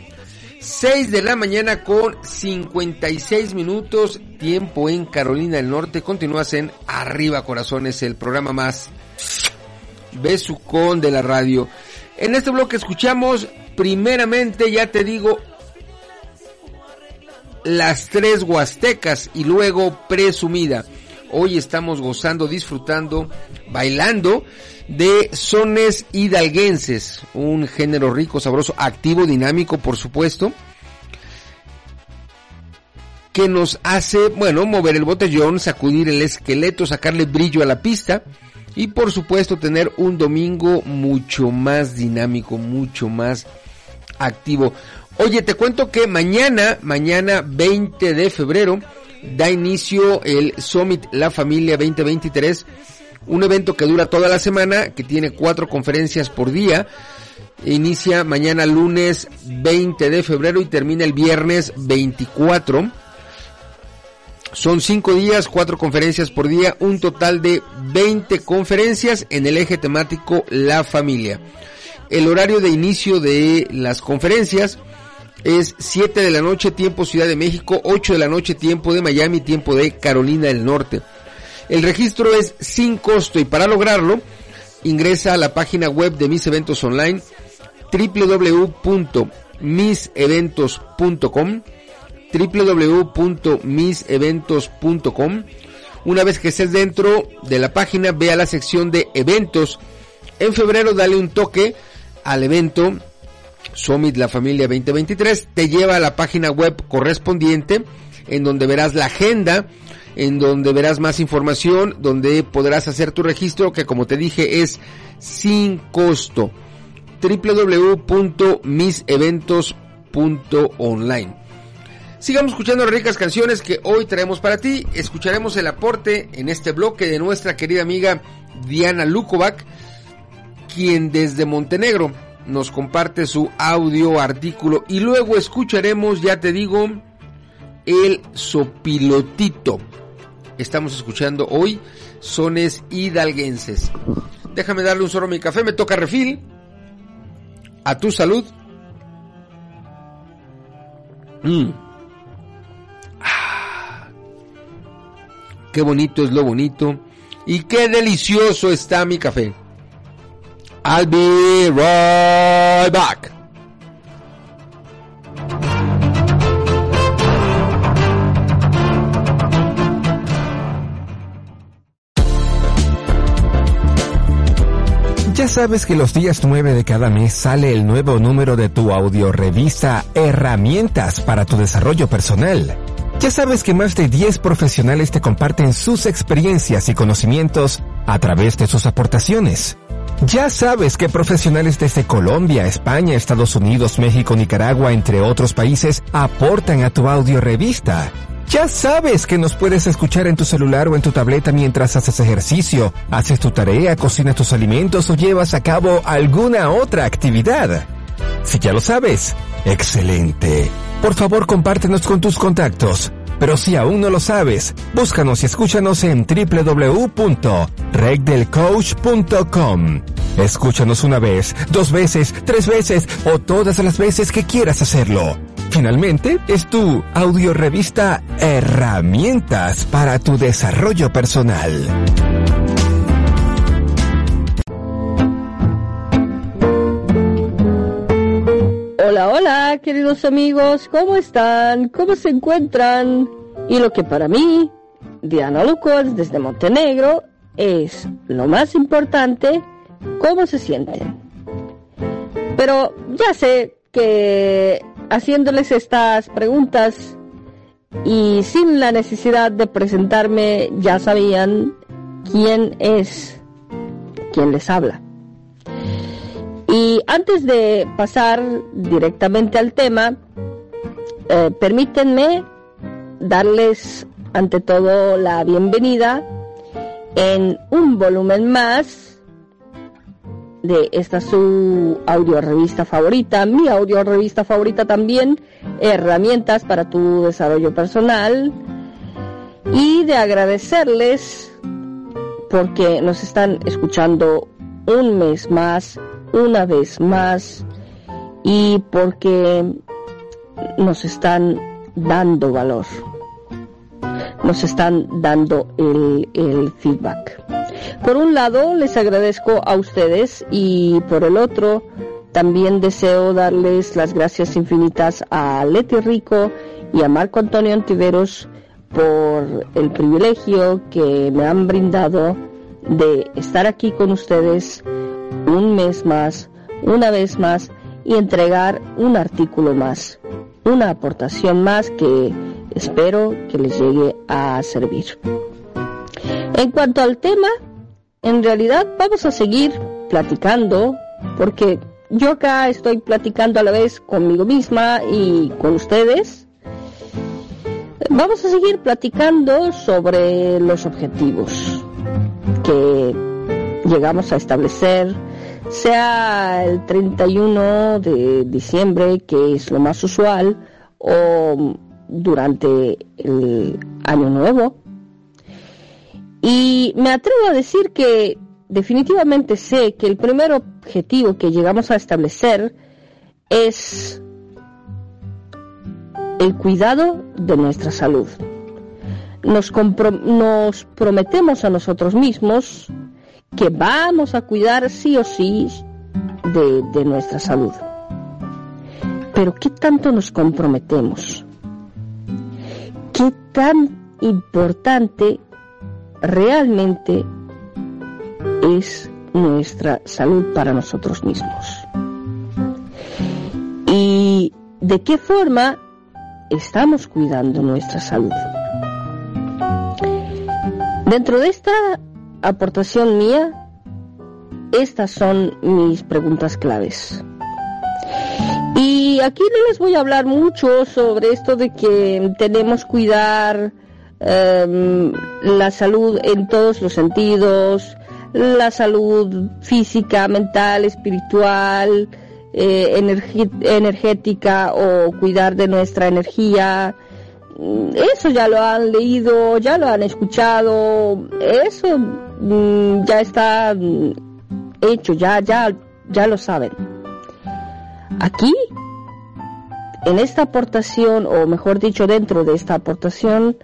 6 de la mañana con 56 minutos, tiempo en Carolina del Norte. Continúas en Arriba Corazones, el programa más besucón de la radio. En este bloque escuchamos, primeramente, ya te digo, las tres huastecas y luego presumida. Hoy estamos gozando, disfrutando, bailando de sones hidalguenses, un género rico, sabroso, activo, dinámico, por supuesto, que nos hace, bueno, mover el botellón, sacudir el esqueleto, sacarle brillo a la pista y por supuesto tener un domingo mucho más dinámico, mucho más activo. Oye, te cuento que mañana, mañana 20 de febrero, da inicio el Summit La Familia 2023, un evento que dura toda la semana, que tiene cuatro conferencias por día. Inicia mañana lunes 20 de febrero y termina el viernes 24. Son cinco días, cuatro conferencias por día, un total de 20 conferencias en el eje temático La Familia. El horario de inicio de las conferencias es 7 de la noche tiempo Ciudad de México, 8 de la noche tiempo de Miami, tiempo de Carolina del Norte. El registro es sin costo y para lograrlo ingresa a la página web de mis eventos online www.miseventos.com www.miseventos.com Una vez que estés dentro de la página, ve a la sección de eventos. En febrero dale un toque al evento Summit La Familia 2023. Te lleva a la página web correspondiente en donde verás la agenda, en donde verás más información, donde podrás hacer tu registro que como te dije es sin costo. www.miseventos.online. Sigamos escuchando las ricas canciones que hoy traemos para ti. Escucharemos el aporte en este bloque de nuestra querida amiga Diana Lukovac, quien desde Montenegro nos comparte su audio artículo y luego escucharemos, ya te digo, el sopilotito. Estamos escuchando hoy sones hidalguenses. Déjame darle un sorbo a mi café, me toca refil. A tu salud. Mm. Ah. Qué bonito es lo bonito. Y qué delicioso está mi café. I'll be right back. Ya sabes que los días 9 de cada mes sale el nuevo número de tu audiorevista Herramientas para tu desarrollo personal. Ya sabes que más de 10 profesionales te comparten sus experiencias y conocimientos a través de sus aportaciones. Ya sabes que profesionales desde Colombia, España, Estados Unidos, México, Nicaragua, entre otros países, aportan a tu audiorevista. Ya sabes que nos puedes escuchar en tu celular o en tu tableta mientras haces ejercicio, haces tu tarea, cocinas tus alimentos o llevas a cabo alguna otra actividad. Si ya lo sabes, excelente. Por favor, compártenos con tus contactos. Pero si aún no lo sabes, búscanos y escúchanos en www.regdelcoach.com. Escúchanos una vez, dos veces, tres veces o todas las veces que quieras hacerlo. Finalmente, es tu audiorevista Herramientas para tu desarrollo personal. Hola, hola, queridos amigos, ¿cómo están? ¿Cómo se encuentran? Y lo que para mí, Diana Lucas desde Montenegro, es lo más importante, ¿cómo se sienten? Pero ya sé que haciéndoles estas preguntas y sin la necesidad de presentarme, ya sabían quién es quien les habla. Y antes de pasar directamente al tema, eh, permítanme darles ante todo la bienvenida en un volumen más de esta su audio revista favorita, mi audio revista favorita también, herramientas para tu desarrollo personal. Y de agradecerles porque nos están escuchando un mes más una vez más y porque nos están dando valor, nos están dando el, feedback. Por un lado, les agradezco a ustedes y por el otro, también deseo darles las gracias infinitas a Leti Rico y a Marco Antonio Antiveros por el privilegio que me han brindado de estar aquí con ustedes un mes más, una vez más y entregar un artículo más, una aportación más que espero que les llegue a servir. En cuanto al tema, en realidad vamos a seguir platicando porque yo acá estoy platicando a la vez conmigo misma y con ustedes. Vamos a seguir platicando sobre los objetivos que llegamos a establecer, sea el 31 de diciembre, que es lo más usual, o durante el año nuevo. Y me atrevo a decir que definitivamente sé que el primer objetivo que llegamos a establecer es el cuidado de nuestra salud. Nos, nos prometemos a nosotros mismos que vamos a cuidar sí o sí de, nuestra salud. Pero ¿qué tanto nos comprometemos? ¿Qué tan importante realmente es nuestra salud para nosotros mismos? ¿Y de qué forma estamos cuidando nuestra salud? Dentro de esta aportación mía, estas son mis preguntas claves. Y aquí no les voy a hablar mucho sobre esto de que tenemos cuidar em, la salud en todos los sentidos, la salud física, mental, espiritual, eh, energética o cuidar de nuestra energía, eso ya lo han leído, ya lo han escuchado, eso mm, ya está mm, hecho, ya, ya, ya lo saben. Aquí, en esta aportación, o mejor dicho, dentro de esta aportación,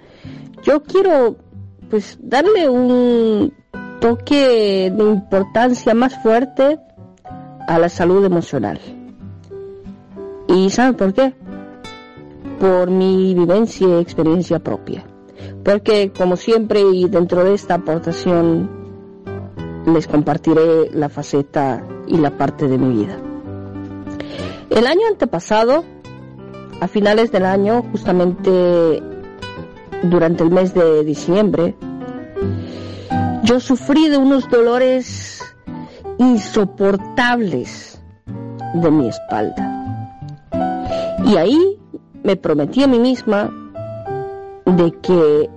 yo quiero pues darle un toque de importancia más fuerte a la salud emocional. ¿Y saben por qué? por mi vivencia y experiencia propia. Porque como siempre y dentro de esta aportación les compartiré la faceta y la parte de mi vida. El año antepasado, a finales del año, justamente durante el mes de diciembre, yo sufrí de unos dolores insoportables de mi espalda. Y ahí me prometí a mí misma de que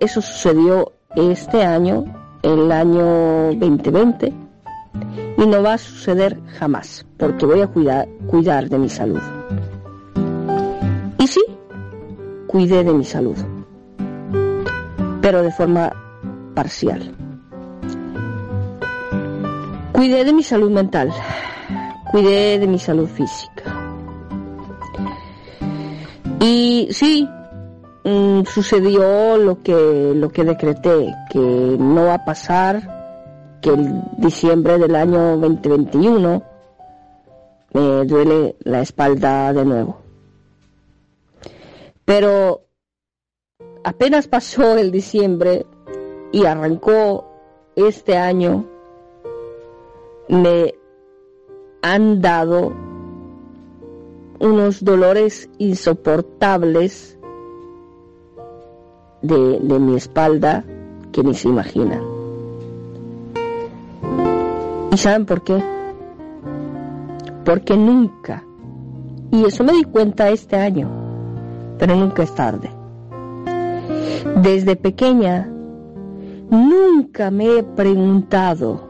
eso sucedió este año, el año 2020, y no va a suceder jamás, porque voy a cuidar, cuidar de mi salud. cuidé de mi salud, pero de forma parcial. Cuidé de mi salud mental, cuidé de mi salud física. Y sí, mm, sucedió lo que, lo que decreté, que no va a pasar que el diciembre del año 2021 me duele la espalda de nuevo. Pero apenas pasó el diciembre y arrancó este año, me han dado unos dolores insoportables de, de mi espalda que ni se imaginan. ¿Y saben por qué? Porque nunca, y eso me di cuenta este año, pero nunca es tarde. Desde pequeña, nunca me he preguntado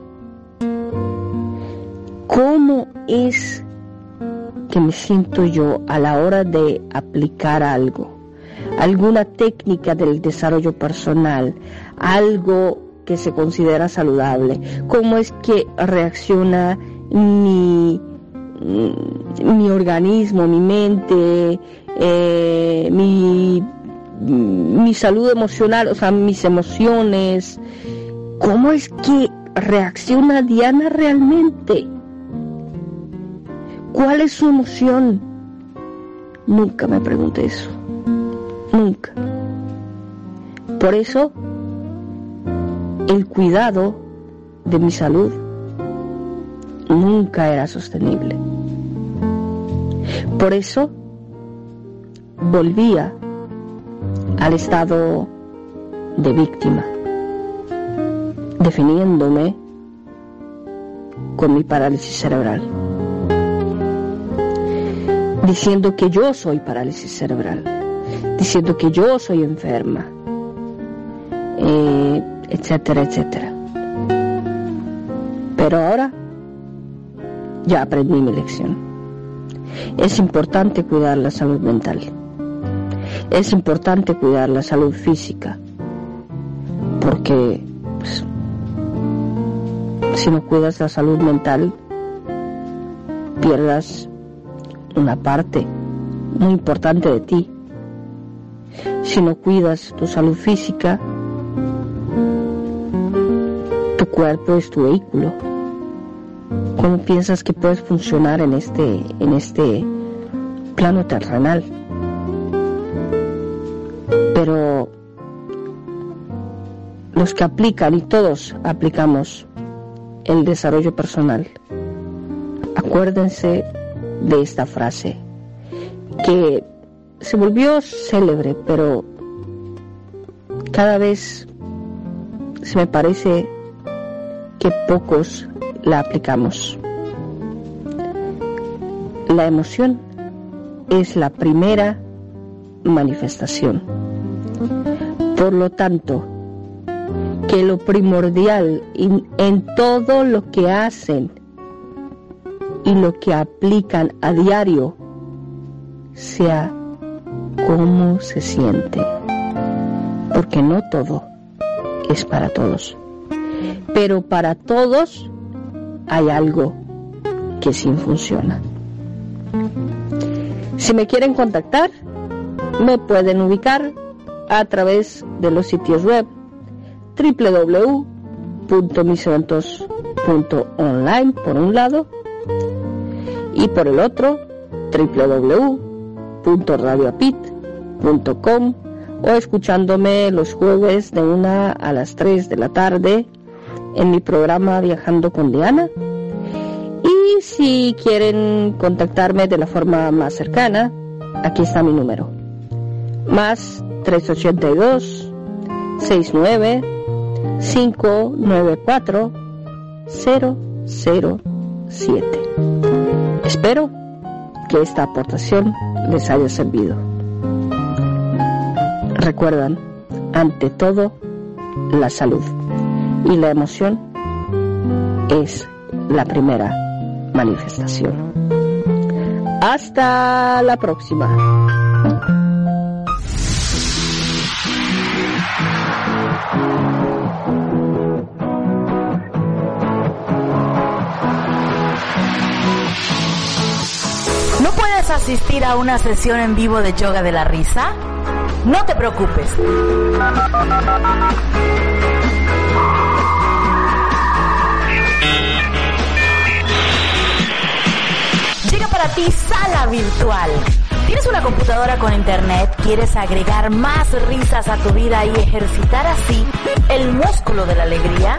cómo es que me siento yo a la hora de aplicar algo, alguna técnica del desarrollo personal, algo que se considera saludable, cómo es que reacciona mi, mi organismo, mi mente, eh, mi, mi salud emocional, o sea, mis emociones, cómo es que reacciona Diana realmente. ¿Cuál es su emoción? Nunca me pregunté eso. Nunca. Por eso, el cuidado de mi salud nunca era sostenible. Por eso, volvía al estado de víctima, definiéndome con mi parálisis cerebral diciendo que yo soy parálisis cerebral, diciendo que yo soy enferma, eh, etcétera, etcétera. Pero ahora ya aprendí mi lección. Es importante cuidar la salud mental. Es importante cuidar la salud física. Porque pues, si no cuidas la salud mental, pierdas una parte muy importante de ti. Si no cuidas tu salud física, tu cuerpo es tu vehículo. ¿Cómo piensas que puedes funcionar en este, en este plano terrenal? Pero los que aplican, y todos aplicamos el desarrollo personal, acuérdense de esta frase, que se volvió célebre, pero cada vez se me parece que pocos la aplicamos. La emoción es la primera manifestación. Por lo tanto, que lo primordial en todo lo que hacen y lo que aplican a diario sea cómo se siente. Porque no todo es para todos. Pero para todos hay algo que sí funciona. Si me quieren contactar, me pueden ubicar a través de los sitios web www.miseventos.online por un lado y por el otro www.radioapit.com o escuchándome los jueves de una a las 3 de la tarde en mi programa Viajando con Diana. Y si quieren contactarme de la forma más cercana, aquí está mi número. Más 382 69 594 007. Espero que esta aportación les haya servido recuerdan, ante todo, la salud. Y la emoción es la primera manifestación. Hasta la próxima. ¿No puedes asistir a una sesión en vivo de yoga de la risa? No te preocupes. Llega para ti Sala Virtual. ¿Tienes una computadora con internet? ¿Quieres agregar más risas a tu vida y ejercitar así el músculo de la alegría?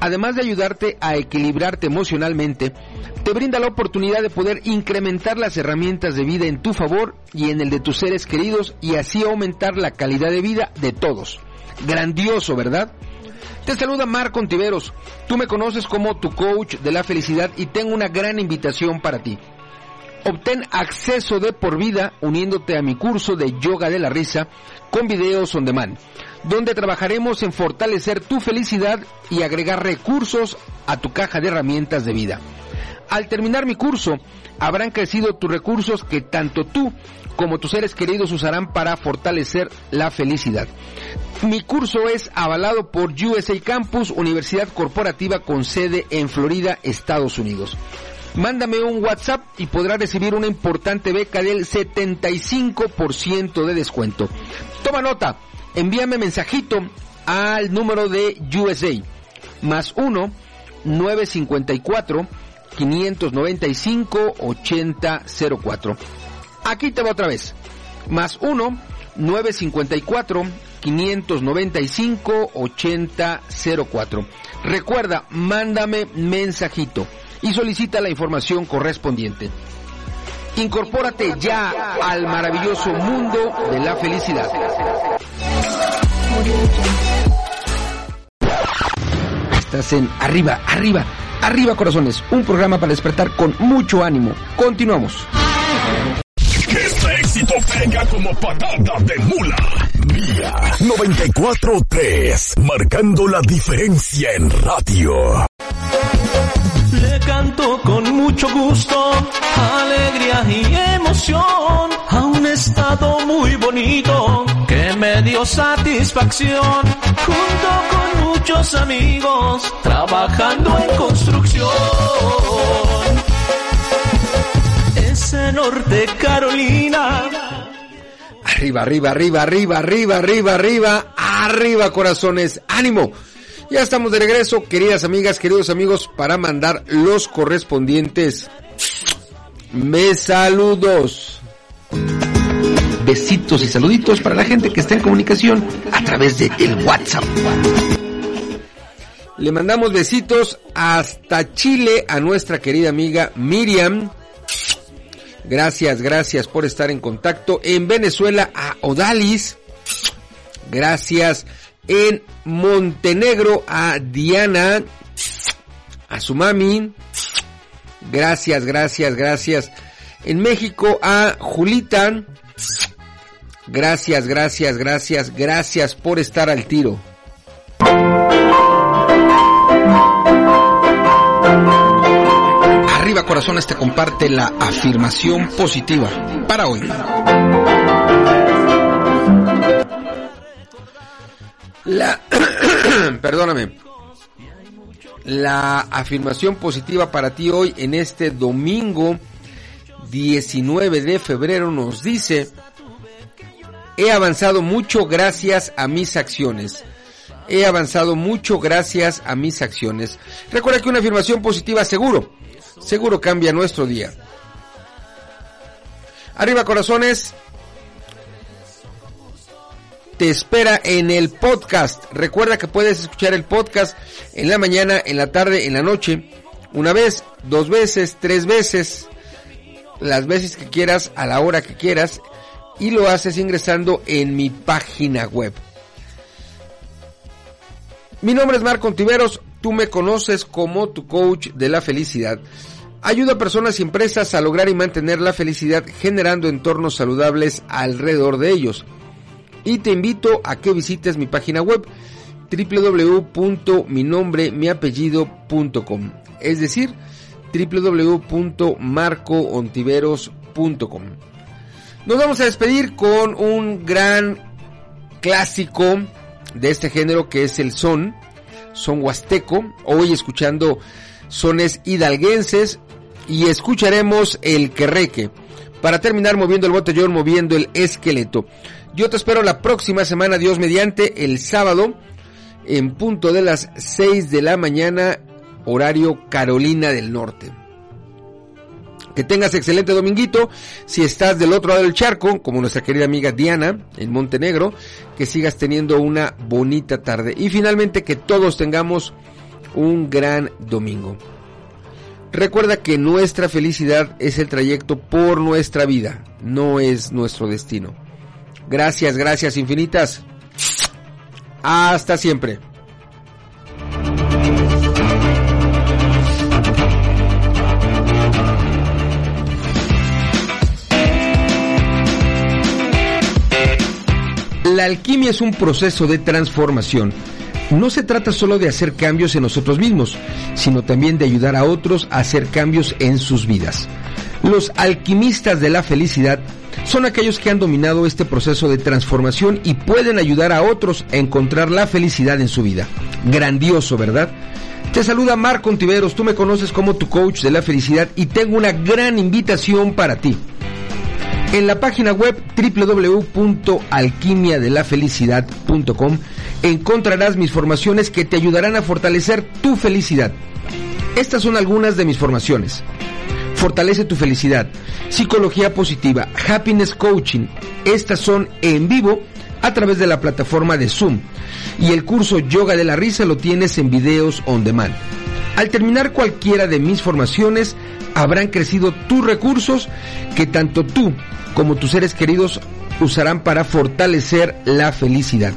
además de ayudarte a equilibrarte emocionalmente, te brinda la oportunidad de poder incrementar las herramientas de vida en tu favor y en el de tus seres queridos y así aumentar la calidad de vida de todos. Grandioso, ¿verdad? Te saluda Marco Ontiveros. Tú me conoces como tu coach de la felicidad y tengo una gran invitación para ti. Obtén acceso de por vida uniéndote a mi curso de yoga de la risa con videos on demand, donde trabajaremos en fortalecer tu felicidad y agregar recursos a tu caja de herramientas de vida. Al terminar mi curso, habrán crecido tus recursos que tanto tú como tus seres queridos usarán para fortalecer la felicidad. Mi curso es avalado por USA Campus, Universidad Corporativa con sede en Florida, Estados Unidos. Mándame un WhatsApp y podrás recibir una importante beca del 75% de descuento. Toma nota, envíame mensajito al número de USA, más 1 954 595 8004. Aquí te va otra vez. Más 1 954 595 8004. Recuerda, mándame mensajito y solicita la información correspondiente. Incorpórate ya al maravilloso mundo de la felicidad. Estás en Arriba, Arriba, Arriba Corazones, un programa para despertar con mucho ánimo. Continuamos. Que este éxito pega como patada de mula. Mía 94.3, marcando la diferencia en radio. Le canto con mucho gusto, y emoción a un estado muy bonito que me dio satisfacción junto con muchos amigos trabajando en construcción. Ese norte Carolina. Arriba, arriba, arriba, arriba, arriba, arriba, arriba, arriba, corazones. ¡Ánimo! Ya estamos de regreso, queridas amigas, queridos amigos, para mandar los correspondientes me saludos. Besitos y saluditos para la gente que está en comunicación a través de el WhatsApp. Le mandamos besitos hasta Chile a nuestra querida amiga Miriam. Gracias, gracias por estar en contacto. En Venezuela a Odalis. Gracias. En Montenegro a Diana. A su mami. Gracias, gracias, gracias. En México a Julita. Gracias, gracias, gracias, gracias por estar al tiro. Arriba Corazones te comparte la afirmación positiva para hoy. La, perdóname, la afirmación positiva para ti hoy en este domingo 19 de febrero nos dice, he avanzado mucho gracias a mis acciones. He avanzado mucho gracias a mis acciones. Recuerda que una afirmación positiva seguro, seguro cambia nuestro día. Arriba corazones, te espera en el podcast. Recuerda que puedes escuchar el podcast en la mañana, en la tarde, en la noche, una vez, dos veces, tres veces, las veces que quieras, a la hora que quieras, y lo haces ingresando en mi página web. Mi nombre es Marco Ontiveros, tú me conoces como tu coach de la felicidad. Ayudo a personas y empresas a lograr y mantener la felicidad generando entornos saludables alrededor de ellos. Y te invito a que visites mi página web www.minombremiapellido.com es decir, www.marcoontiveros.com Nos vamos a despedir con un gran clásico de este género que es el son, son huasteco, hoy escuchando sones hidalguenses y escucharemos el querreque. Para terminar moviendo el botellón, moviendo el esqueleto. Yo te espero la próxima semana, Dios mediante, el sábado, en punto de las 6 de la mañana, horario Carolina del Norte. Que tengas excelente dominguito. Si estás del otro lado del charco, como nuestra querida amiga Diana en Montenegro, que sigas teniendo una bonita tarde. Y finalmente que todos tengamos un gran domingo. Recuerda que nuestra felicidad es el trayecto por nuestra vida, no es nuestro destino. Gracias, gracias infinitas. Hasta siempre. La alquimia es un proceso de transformación. No se trata solo de hacer cambios en nosotros mismos, sino también de ayudar a otros a hacer cambios en sus vidas. Los alquimistas de la felicidad son aquellos que han dominado este proceso de transformación y pueden ayudar a otros a encontrar la felicidad en su vida. Grandioso, ¿verdad? Te saluda Marco Ontiveros, tú me conoces como tu coach de la felicidad y tengo una gran invitación para ti. En la página web www.alquimiadelafelicidad.com encontrarás mis formaciones que te ayudarán a fortalecer tu felicidad. Estas son algunas de mis formaciones. Fortalece tu felicidad, psicología positiva, happiness coaching. Estas son en vivo a través de la plataforma de Zoom. Y el curso Yoga de la Risa lo tienes en videos on demand. Al terminar cualquiera de mis formaciones, habrán crecido tus recursos que tanto tú como tus seres queridos usarán para fortalecer la felicidad.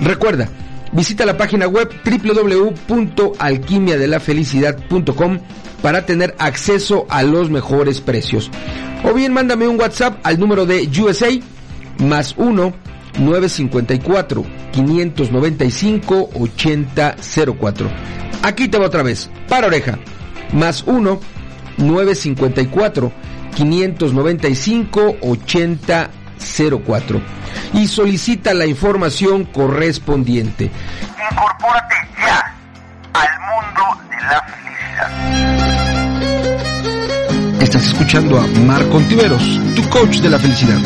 Recuerda, visita la página web www.alquimiadelafelicidad.com para tener acceso a los mejores precios. O bien mándame un WhatsApp al número de USA más 1 954 595 8004. Aquí te va otra vez, para oreja, más 1 954 595 8004 y solicita la información correspondiente. Incorpórate ya al mundo de la felicidad. Estás escuchando a Marco Ontiveros, tu coach de la felicidad.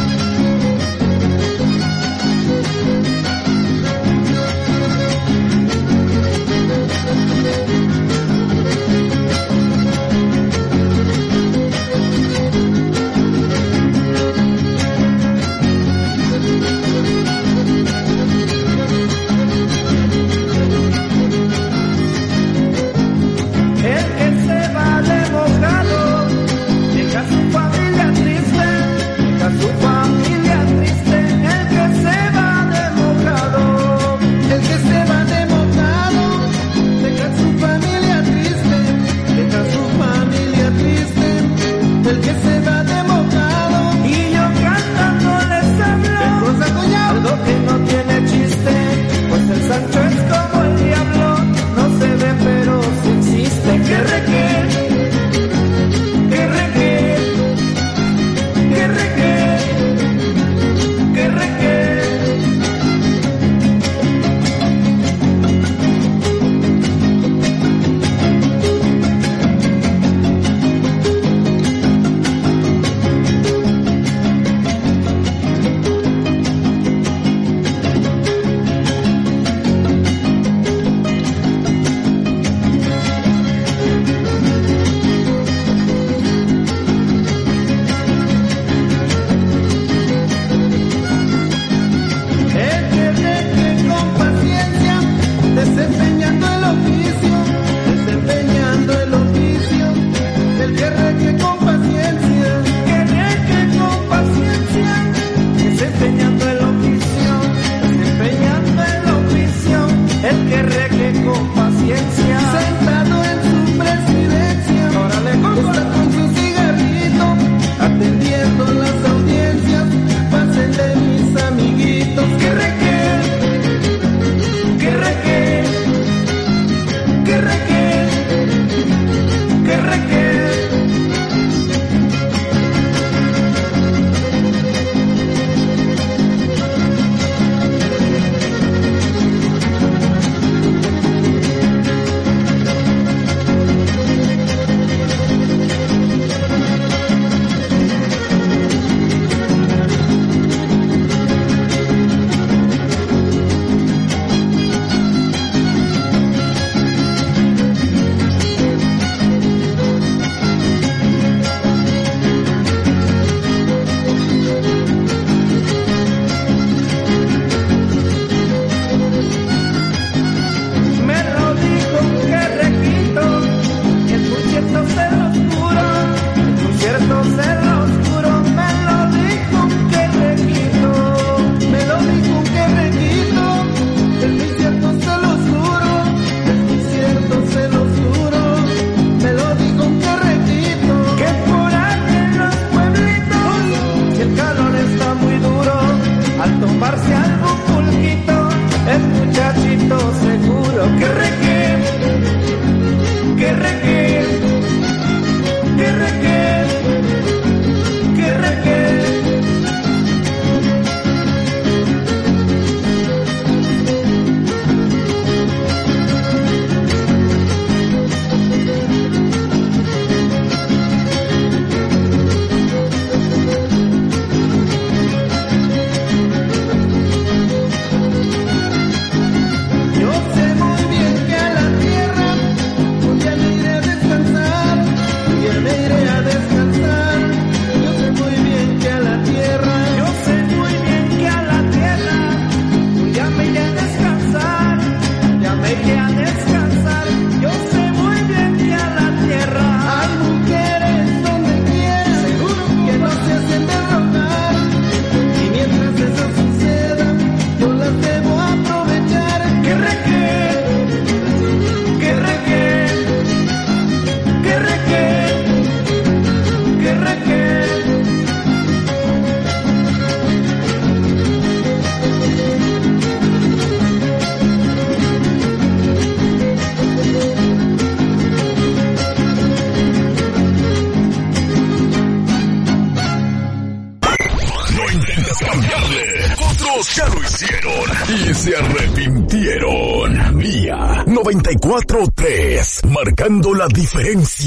Diferencia.